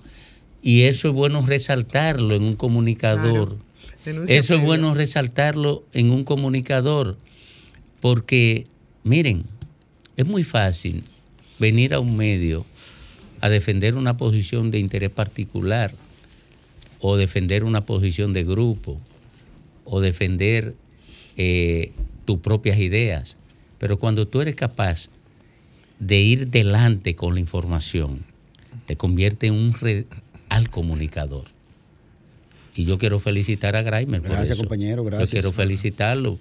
Y eso es bueno resaltarlo en un comunicador. Eso es bueno resaltarlo en un comunicador, porque, miren, es muy fácil venir a un medio a defender una posición de interés particular o defender una posición de grupo o defender eh, tus propias ideas. Pero cuando tú eres capaz de ir delante con la información, te convierte en un real comunicador. Y yo quiero felicitar a Graimer por Gracias, eso. compañero, gracias. Yo quiero felicitarlo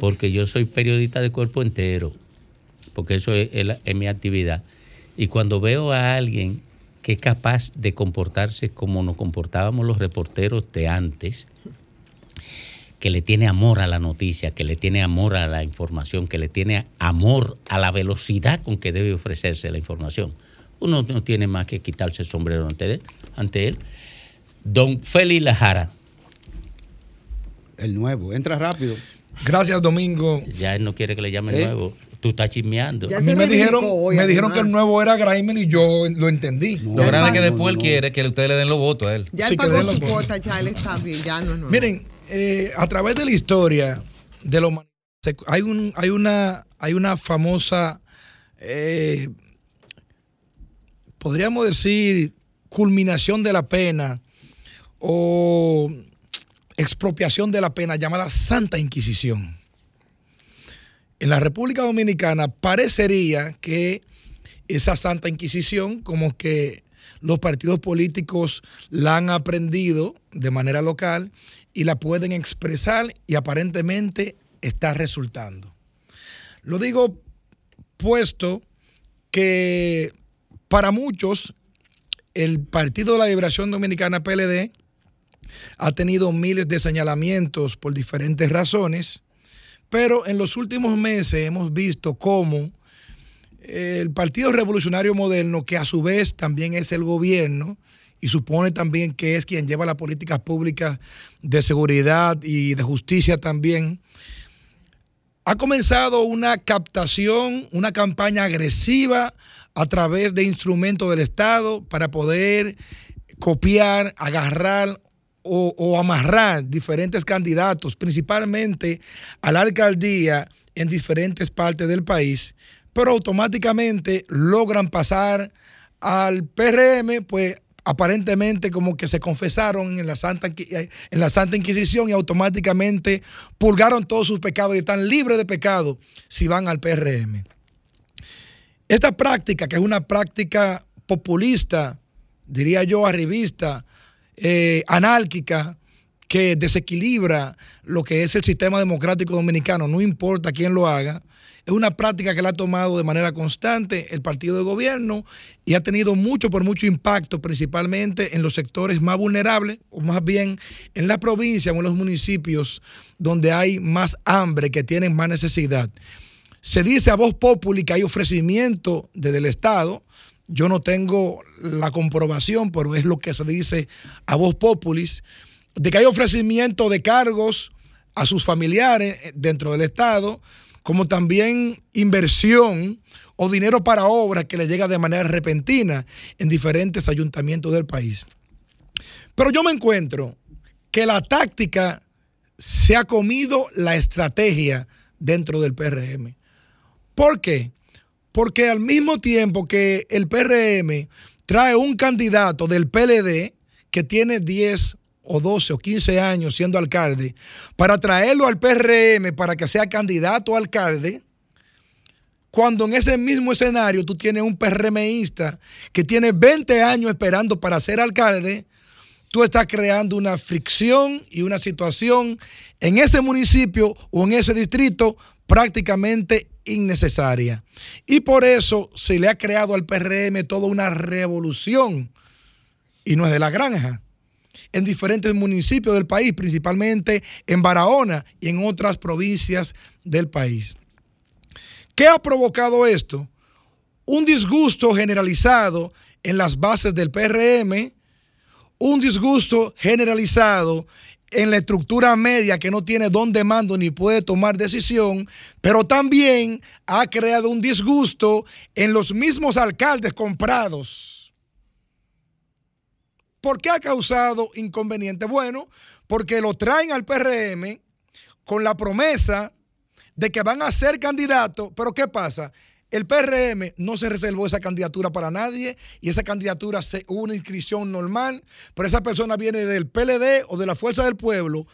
porque yo soy periodista de cuerpo entero, porque eso es, es la- es mi actividad. Y cuando veo a alguien que es capaz de comportarse como nos comportábamos los reporteros de antes, que le tiene amor a la noticia, que le tiene amor a la información, que le tiene amor a la velocidad con que debe ofrecerse la información. Uno no tiene más que quitarse el sombrero ante él. Ante él. Don Félix Lajara. El nuevo, entra rápido. Gracias, Domingo. Ya él no quiere que le llame ¿Eh? nuevo. Tú estás chismeando. A mí me dijeron, me dijeron que el nuevo era Graimer y yo lo entendí. Lo grande es que después él quiere que ustedes le den los votos a él. Ya Sí, él pagó su los votos. cuota, ya él está bien, ya no es nuevo. Miren, eh, a través de la historia de la humanidad, hay, un, hay, una, hay una famosa, eh, podríamos decir, culminación de la pena o expropiación de la pena llamada Santa Inquisición. En la República Dominicana parecería que esa Santa Inquisición, como que los partidos políticos la han aprendido de manera local y la pueden expresar y aparentemente está resultando. Lo digo puesto que para muchos el Partido de la Liberación Dominicana PLD ha tenido miles de señalamientos por diferentes razones, pero en los últimos meses hemos visto cómo el Partido Revolucionario Moderno, que a su vez también es el gobierno y supone también que es quien lleva las políticas públicas de seguridad y de justicia también, ha comenzado una captación, una campaña agresiva a través de instrumentos del Estado para poder copiar, agarrar o, o amarrar diferentes candidatos, principalmente a la alcaldía en diferentes partes del país, pero automáticamente logran pasar al PRM, pues aparentemente como que se confesaron en la Santa, eh, en la Santa Inquisición y automáticamente purgaron todos sus pecados y están libres de pecado si van al PRM. Esta práctica, que es una práctica populista, diría yo, arribista, eh, anárquica, que desequilibra lo que es el sistema democrático dominicano, no importa quién lo haga, es una práctica que la ha tomado de manera constante el partido de gobierno y ha tenido mucho por mucho impacto, principalmente en los sectores más vulnerables, o más bien en la provincia o en los municipios donde hay más hambre, que tienen más necesidad. Se dice a voz populi que hay ofrecimiento desde el Estado. Yo no tengo la comprobación, pero es lo que se dice a voz populis, de que hay ofrecimiento de cargos a sus familiares dentro del Estado, como también inversión o dinero para obras que le llega de manera repentina en diferentes ayuntamientos del país. Pero yo me encuentro que la táctica se ha comido la estrategia dentro del PRM. ¿Por qué? Porque al mismo tiempo que el PRM trae un candidato del PLD que tiene 10 o 12 o 15 años siendo alcalde, para traerlo al PRM para que sea candidato a alcalde, cuando en ese mismo escenario tú tienes un PRMista que tiene 20 años esperando para ser alcalde, tú estás creando una fricción y una situación en ese municipio o en ese distrito prácticamente innecesaria. Y por eso se le ha creado al PRM toda una revolución, y no es de la granja, en diferentes municipios del país, principalmente en Barahona y en otras provincias del país. ¿Qué ha provocado esto? Un disgusto generalizado en las bases del PRM, un disgusto generalizado en la estructura media que no tiene dónde mando ni puede tomar decisión, pero también ha creado un disgusto en los mismos alcaldes comprados. ¿Por qué ha causado inconveniente? Bueno, porque lo traen al PRM con la promesa de que van a ser candidatos, pero ¿qué pasa? El PRM no se reservó esa candidatura para nadie y esa candidatura se, hubo una inscripción normal, pero esa persona viene del PLD o de la Fuerza del Pueblo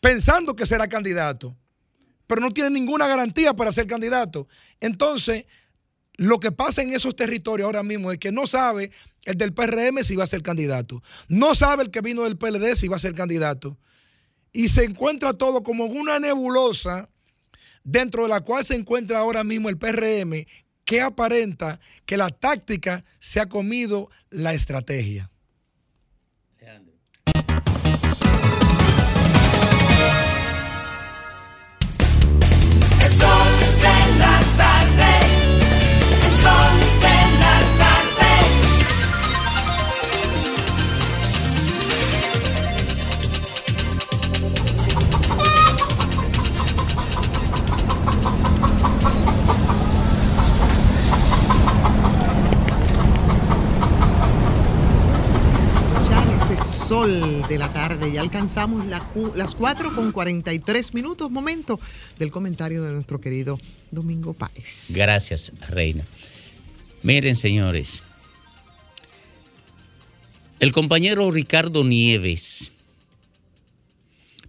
pensando que será candidato, pero no tiene ninguna garantía para ser candidato. Entonces, lo que pasa en esos territorios ahora mismo es que no sabe el del PRM si va a ser candidato, no sabe el que vino del PLD si va a ser candidato, y se encuentra todo como en una nebulosa dentro de la cual se encuentra ahora mismo el PRM, que aparenta que la táctica se ha comido la estrategia. Sol de la tarde. Ya alcanzamos las 4 con 43 minutos, momento del comentario de nuestro querido Domingo Páez. Gracias, Reina. Miren, señores, el compañero Ricardo Nieves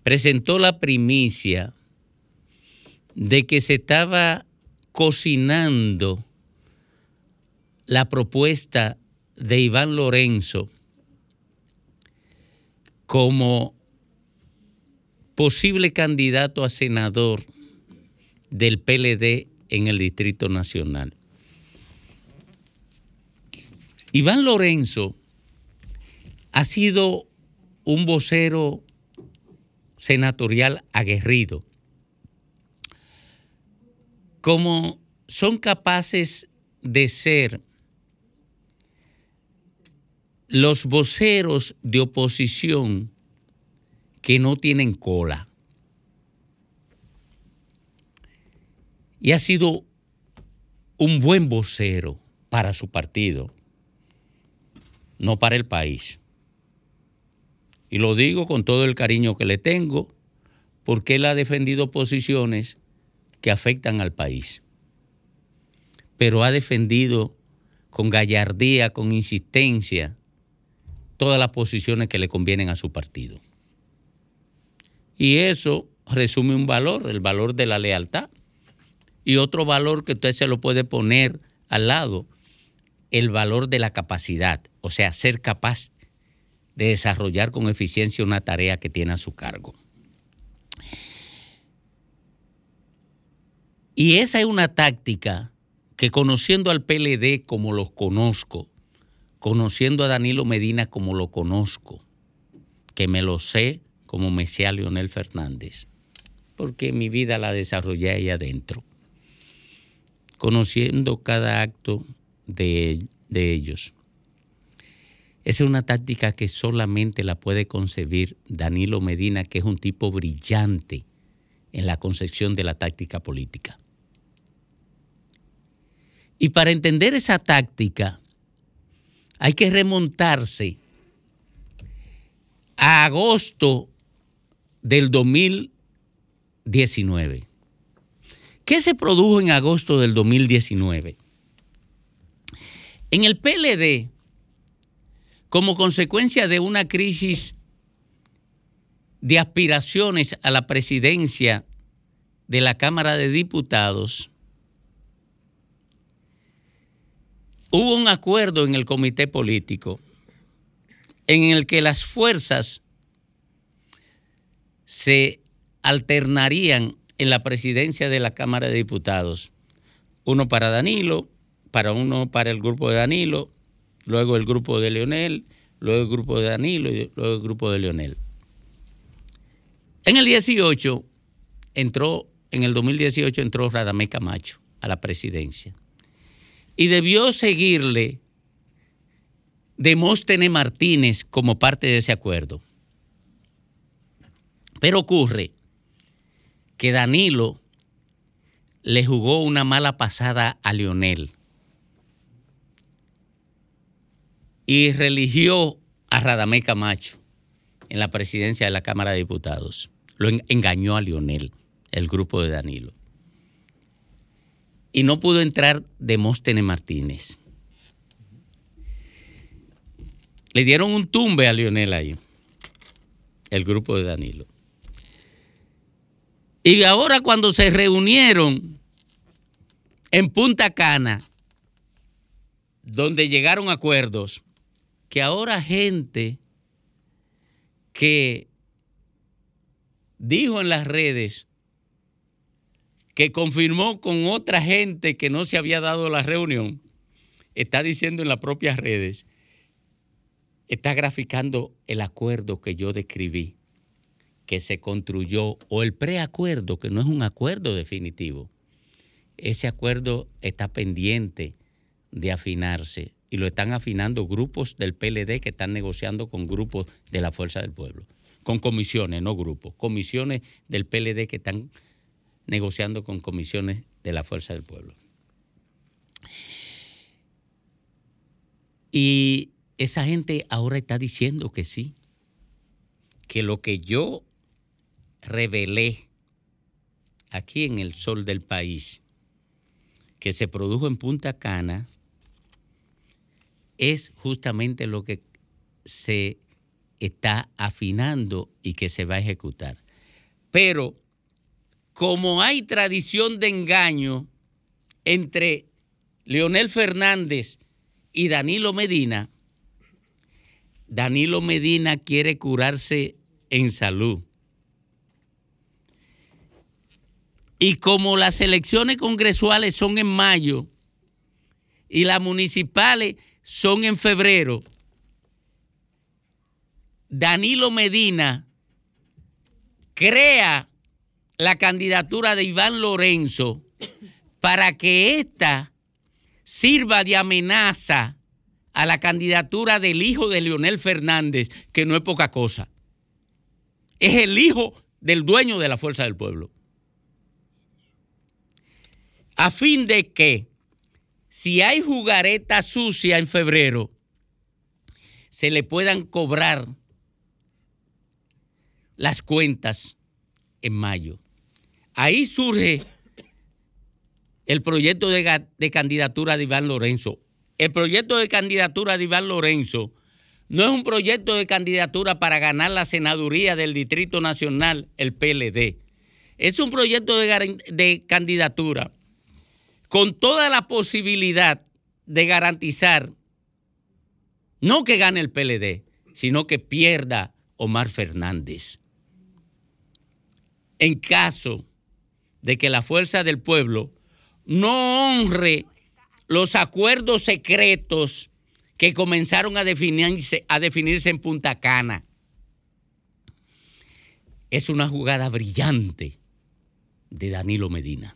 presentó la primicia de que se estaba cocinando la propuesta de Iván Lorenzo como posible candidato a senador del PLD en el Distrito Nacional. Iván Lorenzo ha sido un vocero senatorial aguerrido. Como son capaces de ser los voceros de oposición que no tienen cola. Y ha sido un buen vocero para su partido, no para el país. Y lo digo con todo el cariño que le tengo, porque él ha defendido posiciones que afectan al país. Pero ha defendido con gallardía, con insistencia, todas las posiciones que le convienen a su partido. Y eso resume un valor, el valor de la lealtad. Y otro valor que usted se lo puede poner al lado el valor de la capacidad, o sea, ser capaz de desarrollar con eficiencia una tarea que tiene a su cargo. Y esa es una táctica que conociendo al PLD como los conozco, conociendo a Danilo Medina como lo conozco, que me lo sé como me sé a Leonel Fernández, porque mi vida la desarrollé ahí adentro, conociendo cada acto de, de ellos. Esa es una táctica que solamente la puede concebir Danilo Medina, que es un tipo brillante en la concepción de la táctica política. Y para entender esa táctica hay que remontarse a agosto del 2019. ¿Qué se produjo en agosto del 2019? En el PLD, como consecuencia de una crisis de aspiraciones a la presidencia de la Cámara de Diputados, hubo un acuerdo en el comité político en el que las fuerzas se alternarían en la presidencia de la Cámara de Diputados. Uno para Danilo, para uno para el grupo de Danilo, luego el grupo de Leonel, luego el grupo de Danilo y luego el grupo de Leonel. En el 18 entró, en el 2018 entró Radamé Camacho a la presidencia y debió seguirle Demóstenes Martínez como parte de ese acuerdo. Pero ocurre que Danilo le jugó una mala pasada a Leonel y religió a Radamé Camacho en la presidencia de la Cámara de Diputados. Lo engañó a Leonel, el grupo de Danilo y no pudo entrar Demóstenes Martínez. Le dieron un tumbe a Lionel ahí, el grupo de Danilo. Y ahora cuando se reunieron en Punta Cana, donde llegaron acuerdos, que ahora gente que dijo en las redes que confirmó con otra gente que no se había dado la reunión, está diciendo en las propias redes, está graficando el acuerdo que yo describí, que se construyó, o el preacuerdo, que no es un acuerdo definitivo. Ese acuerdo está pendiente de afinarse y lo están afinando grupos del PLD que están negociando con grupos de la Fuerza del Pueblo, con comisiones, no grupos, comisiones del PLD que están negociando con comisiones de la Fuerza del Pueblo. Y esa gente ahora está diciendo que sí, que lo que yo revelé aquí en el sol del país, que se produjo en Punta Cana, es justamente lo que se está afinando y que se va a ejecutar. Pero como hay tradición de engaño entre Leonel Fernández y Danilo Medina, Danilo Medina quiere curarse en salud. Y como las elecciones congresuales son en mayo y las municipales son en febrero, Danilo Medina crea la candidatura de Iván Lorenzo para que ésta sirva de amenaza a la candidatura del hijo de Leonel Fernández, que no es poca cosa. Es el hijo del dueño de la Fuerza del Pueblo. A fin de que, si hay jugareta sucia en febrero, se le puedan cobrar las cuentas en mayo. Ahí surge el proyecto de, candidatura de Iván Lorenzo. El proyecto de candidatura de Iván Lorenzo no es un proyecto de candidatura para ganar la senaduría del Distrito Nacional, el PLD. Es un proyecto de, de candidatura con toda la posibilidad de garantizar no que gane el PLD, sino que pierda Omar Fernández. En caso de que la fuerza del pueblo no honre los acuerdos secretos que comenzaron a definirse, a definirse en Punta Cana. Es una jugada brillante de Danilo Medina.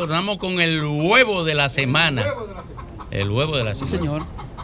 retornamos con el huevo de la semana. El huevo de la semana. señor.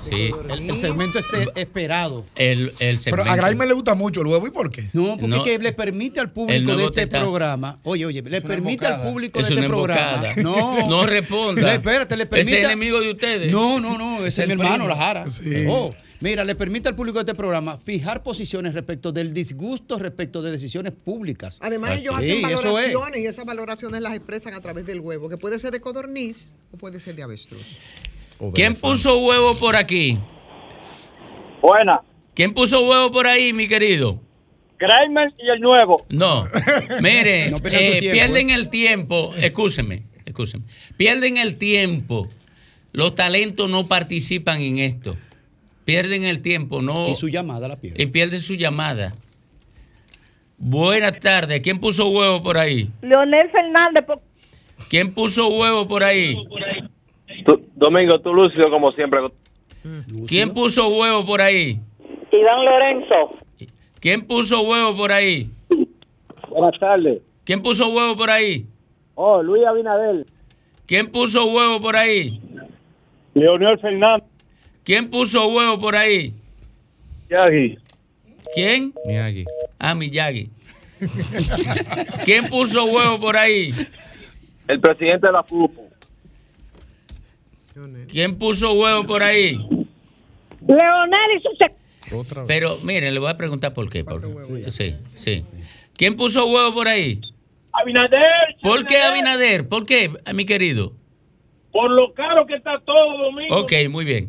Sí. El, el segmento este esperado. El, el Pero segmento. a Graeme le gusta mucho el huevo. ¿Y por qué? No, porque No. es que le permite al El público de este teta- programa, oye, oye, le permite al público Es de este programa. No, No responda. Le, espérate, le permite. Es enemigo de ustedes. No, no, no, ese es El mi hermano, primo. la Jara. Sí. Oh, mira, le permite al público de este programa fijar posiciones respecto del disgusto respecto de decisiones públicas. Además, Así ellos hacen es. valoraciones y esas valoraciones las expresan a través del huevo, que puede ser de codorniz o puede ser de avestruz. ¿Quién puso huevo por aquí? Buena. ¿Quién puso huevo por ahí, mi querido? Kramer y el nuevo. No. Mire, No eh, tiempo, pierden el tiempo. Escúcheme, escúcheme. Pierden el tiempo. Los talentos no participan en esto. Pierden el tiempo, no. Y su llamada la pierde. Y pierden su llamada. Buenas tardes. ¿Quién puso huevo por ahí? Leonel Fernández, por- ¿Quién puso huevo por ahí? Domingo, tú lúcido como siempre. ¿Quién puso huevo por ahí? Iván Lorenzo. ¿Quién puso huevo por ahí? Buenas tardes. ¿Quién puso huevo por ahí? Oh, Luis Abinadel. ¿Quién puso huevo por ahí? Leonel Fernández. ¿Quién puso huevo por ahí? Yagi. ¿Quién? Miyagi. Ah, Miyagi. ¿Quién puso huevo por ahí? El presidente de la FUPO. ¿Quién puso huevo por ahí? Leonel y su sec- Otra vez. Pero miren, le voy a preguntar por qué. por- sí, sí. ¿Quién puso huevo por ahí? Abinader. ¿Por qué Abinader? ¿Por qué, mi querido? Por lo caro que está todo, Domingo. Ok, muy bien.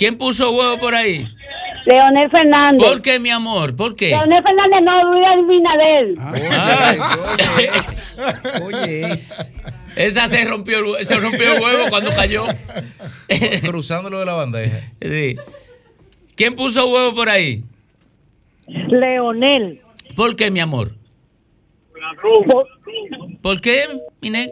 ¿Quién puso huevo por ahí? Leonel Fernández. ¿Por qué, mi amor? ¿Por qué? Leonel Fernández no, Luis Abinadel. Ay. Oye, Esa se rompió, se rompió el huevo cuando cayó. Cruzándolo de la bandeja. Sí. ¿Quién puso huevo por ahí? Leonel. ¿Por qué, mi amor? Por- ¿Por qué, Mine?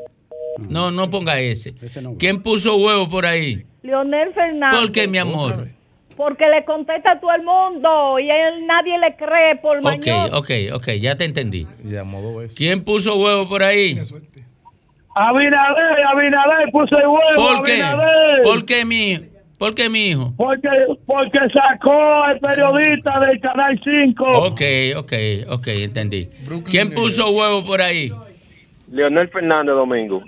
No, no ponga ese. ese no. ¿Quién puso huevo por ahí? Leonel Fernández. ¿Por qué, mi amor? Porque le contesta a todo el mundo y a él nadie le cree por Ok, mañana. ok, ok, ya te entendí. Llamó dos veces. ¿Quién puso huevo por ahí? Abinader, Abinader puso el huevo. ¿Por qué? Abinader. ¿Por qué, mi, ¿Por qué, mi hijo? Porque, porque sacó al periodista del Canal 5. Ok, ok, ok, entendí. ¿Quién puso huevo por ahí? Leonel Fernández Domingo.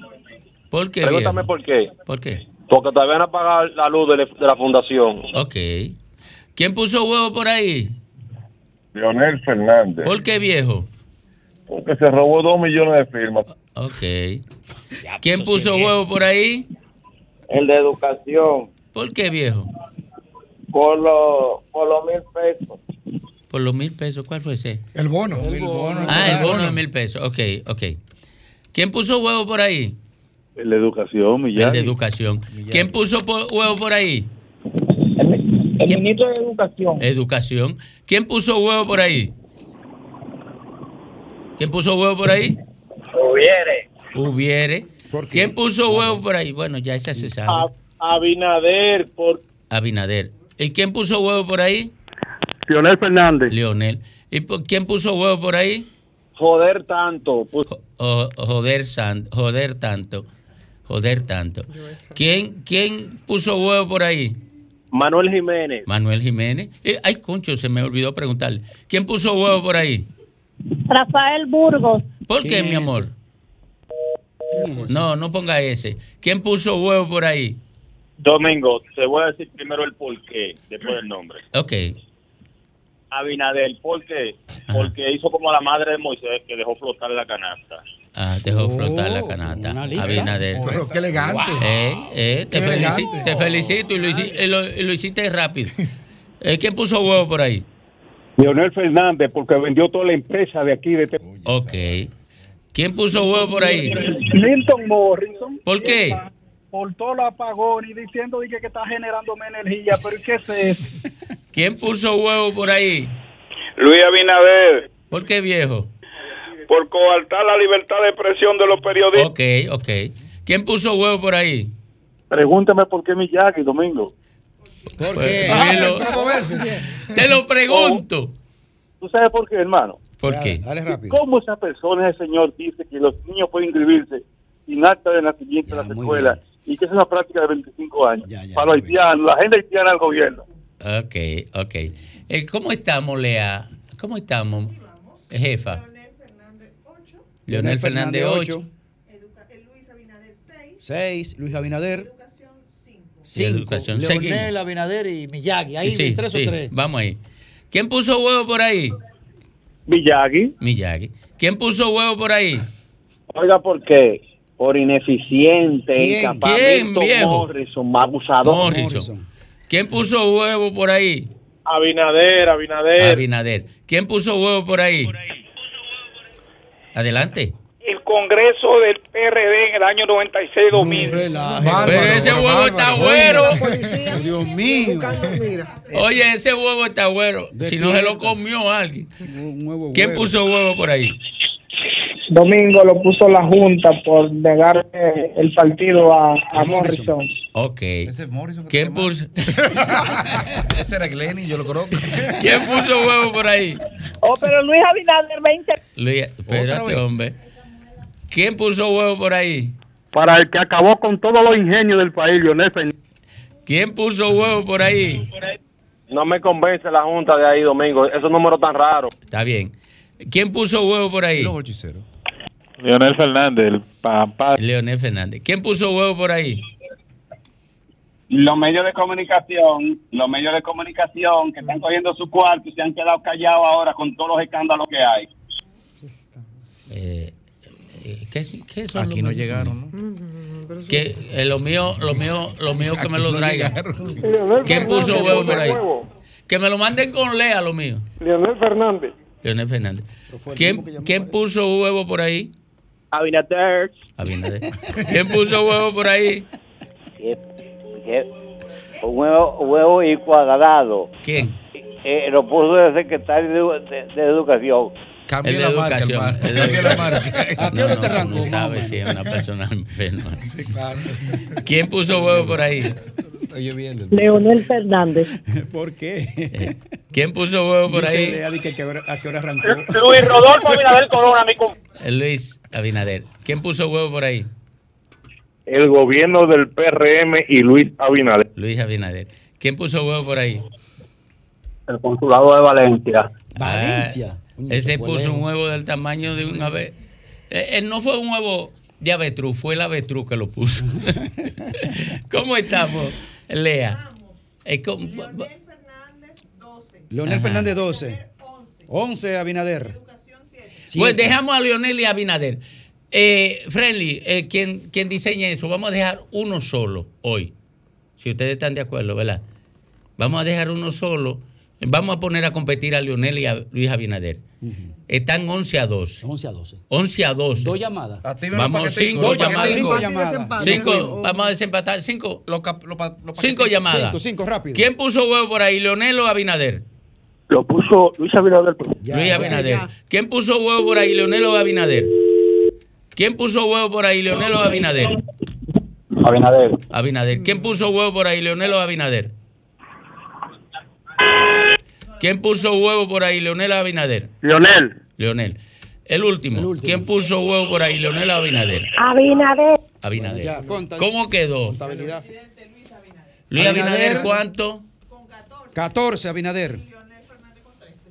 ¿Por qué? Pregúntame viejo? por qué. ¿Por qué? Porque todavía no apagado la luz de, de la fundación. Ok. ¿Quién puso huevo por ahí? Leonel Fernández. ¿Por qué, viejo? Porque se robó dos millones de firmas. Ok. ¿Quién puso huevo por ahí? El de educación. ¿Por qué, viejo? Por los por los mil pesos. Por los mil pesos. ¿Cuál fue ese? El bono. El bono. Ah, el bono de mil pesos. Ok, ok. ¿Quién puso huevo por ahí? El de educación, El de educación. ¿Quién puso po- huevo por ahí? El ministro de educación. Educación. ¿Quién puso huevo por ahí? ¿Quién puso huevo por ahí? Hubiere. Hubiere. ¿Quién puso huevo por ahí? Bueno, ya esa se sabe. Abinader por Abinader. ¿Y quién puso huevo por ahí? Leonel Fernández. Leonel. ¿Y por- quién puso huevo por ahí? joder tanto. Pues. joder, san, joder tanto. Joder tanto. ¿Quién, ¿Quién puso huevo por ahí? Manuel Jiménez. Manuel Jiménez. Eh, ay, concho, se me olvidó preguntarle. ¿Quién puso huevo por ahí? Rafael Burgos. ¿Por qué, mi amor? No, no ponga ese. ¿Quién puso huevo por ahí? Domingo, te voy a decir primero el por qué, después del nombre. Ok. Abinadel, ¿por qué? Porque hizo como la madre de Moisés que dejó flotar la canasta. Ah, dejó flotar la canasta. Abinader. Pero qué elegante. Eh, eh, te, Qué felicito, elegante. te felicito y lo, hici- y lo- y lo hiciste rápido. Eh, ¿Quién puso huevo por ahí? Leonel Fernández, porque vendió toda la empresa de aquí. De este... Ok. ¿Quién puso huevo por ahí? Linton Morrison. ¿Por qué? Por todo el apagón y diciendo dije, que está generándome energía, pero ¿y ¿qué es eso? ¿Quién puso huevo por ahí? Luis Abinader, ¿Por qué viejo? Por coartar la libertad de expresión de los periodistas. Ok, ok. ¿Quién puso huevo por ahí? Pregúntame por qué Miyagi, Domingo. ¿Por qué? Te lo pregunto. ¿Tú sabes por qué, hermano? ¿Por qué? Dale rápido. ¿Cómo esa persona, ese señor, dice que los niños pueden inscribirse sin acta de nacimiento en las escuelas y que es una práctica de 25 años? para los haitianos, la gente haitiana del gobierno. Ok, ok. Eh, ¿Cómo estamos, Lea? ¿Cómo estamos, jefa? Leonel Fernández 8. 6, Luis Abinader. Sí, educación. Leonel, Seguimos. Abinader y Miyagi. Ahí, Sí, tres sí, o tres. Vamos ahí. ¿Quién puso huevo por ahí? Miyagi. Miyagi. ¿Quién puso huevo por ahí? Oiga, ¿por qué? Por ineficiente, ¿Quién? encampamento ¿Quién, viejo? Morrison, más abusador. Morrison. ¿Quién puso huevo por ahí? Abinader, Abinader. Abinader. ¿Quién puso huevo por ahí? Adelante. el Congreso del PRD en el año 96-2000. Pero ese huevo está bueno. Dios mío. Oye, ese huevo está bueno. Si no se lo comió alguien. ¿Quién puso huevo por ahí? Domingo lo puso la Junta por negar el partido a, a Morrison. Ok. ¿Quién puso? Ese era Glenny, yo lo conozco. ¿Quién puso huevo por ahí? Oh, pero Luis Abinader 20. Luis, espérate, hombre. ¿Quién puso huevo por ahí? Para el que acabó con todos los ingenios del país, Leonel. ¿Quién puso huevo por ahí? No me convence la Junta de ahí, Domingo. Esos números tan raros. Está bien. ¿Quién puso huevo por ahí? Leonel Fernández, el papá. Leonel Fernández. ¿Quién puso huevo por ahí? Los medios de comunicación, los medios de comunicación que están cogiendo su cuarto y se han quedado callados ahora con todos los escándalos que hay. Eh, eh, ¿qué, qué son Aquí los no llegaron, ¿no? Que eh, lo mío, lo mío, lo mío que me lo no traiga. ¿Quién puso huevo por ahí? Que me lo manden con Lea, lo mío. Leonel Fernández. Leonel Fernández. ¿Quién, ¿quién puso huevo por ahí? Abinader. Abinader. ¿Quién puso huevo por ahí? Un huevo, huevo y cuadrado. ¿Quién? Eh, lo puso el secretario de, de- de Educación. Es de educación. de Cambia la marca. No, no, no sabe si es una persona enferma. ¿Quién puso huevo por ahí? Oye, bien. Leonel Fernández. ¿Por qué? ¿Quién puso huevo por ahí? Lea, di que, que ahora- a qué hora arrancó. Luis Rodolfo Abinader Corona, mi com- Eh, Luis Abinader. ¿Quién puso huevo por ahí? El gobierno del PRM y Luis Abinader. Luis Abinader. ¿Quién puso huevo por ahí? El consulado de Valencia. Valencia. Ah, ese puso un huevo del tamaño de un ave. Eh, eh, no fue un huevo de avestruz, fue el avestruz que lo puso. ¿Cómo estamos, Lea? Eh, ¿cómo- Leonel Ajá. Fernández 12. 11 Abinader. Pues dejamos a Leonel y a Abinader. Eh, Friendly, eh, quien, quien diseña eso, vamos a dejar uno solo hoy. Si ustedes están de acuerdo, ¿verdad? Vamos a dejar uno solo. Vamos a poner a competir a Leonel y a Luis Abinader. Están 11 a 12. 11 a 12. 11 a 12. Dos llamadas. Vamos, cinco Dos llamadas. Cinco Cinco, llamadas. Cinco, vamos a desempatar. Cinco, cinco Cinco, llamadas. cinco, rápido. ¿Quién puso huevo por ahí, Leonel o Abinader? Lo puso Luis Abinader. Luis Abinader. ¿Quién puso huevo por ahí, Leonel o Abinader? ¿Quién puso huevo por ahí, Leonel o Abinader? Abinader. Abinader. ¿Quién puso huevo por ahí, Leonel o Abinader? ¿Quién puso huevo por ahí, Leonel Abinader? Leonel. Leonel. El último. ¿Quién puso huevo por ahí? Leonel Abinader. Abinader. Abinader. ¿Cómo quedó? Luis Abinader, ¿cuánto? 14, Abinader.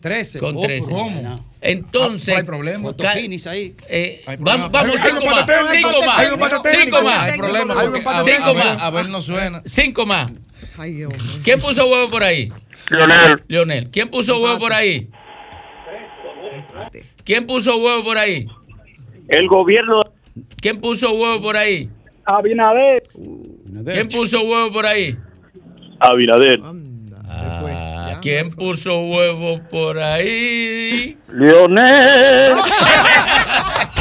13. Con 13. ¿Cómo? Entonces, hay problema. Fotoquinis ahí. eh, Hay vamos, problema. vamos, Hay cinco más, cinco más, hay cinco más, Hay Hay cinco más, A ver, no suena. cinco más. Ay, Dios mío. ¿Quién puso huevo por ahí? Leonel. Leonel. ¿Quién puso huevo por ahí? ¿Quién puso huevo por ahí? El gobierno. ¿Quién puso huevo por ahí? Abinader. ¿Quién puso huevo por ahí? Abinader. Ah, ¿Quién puso huevo por ahí? Leonel.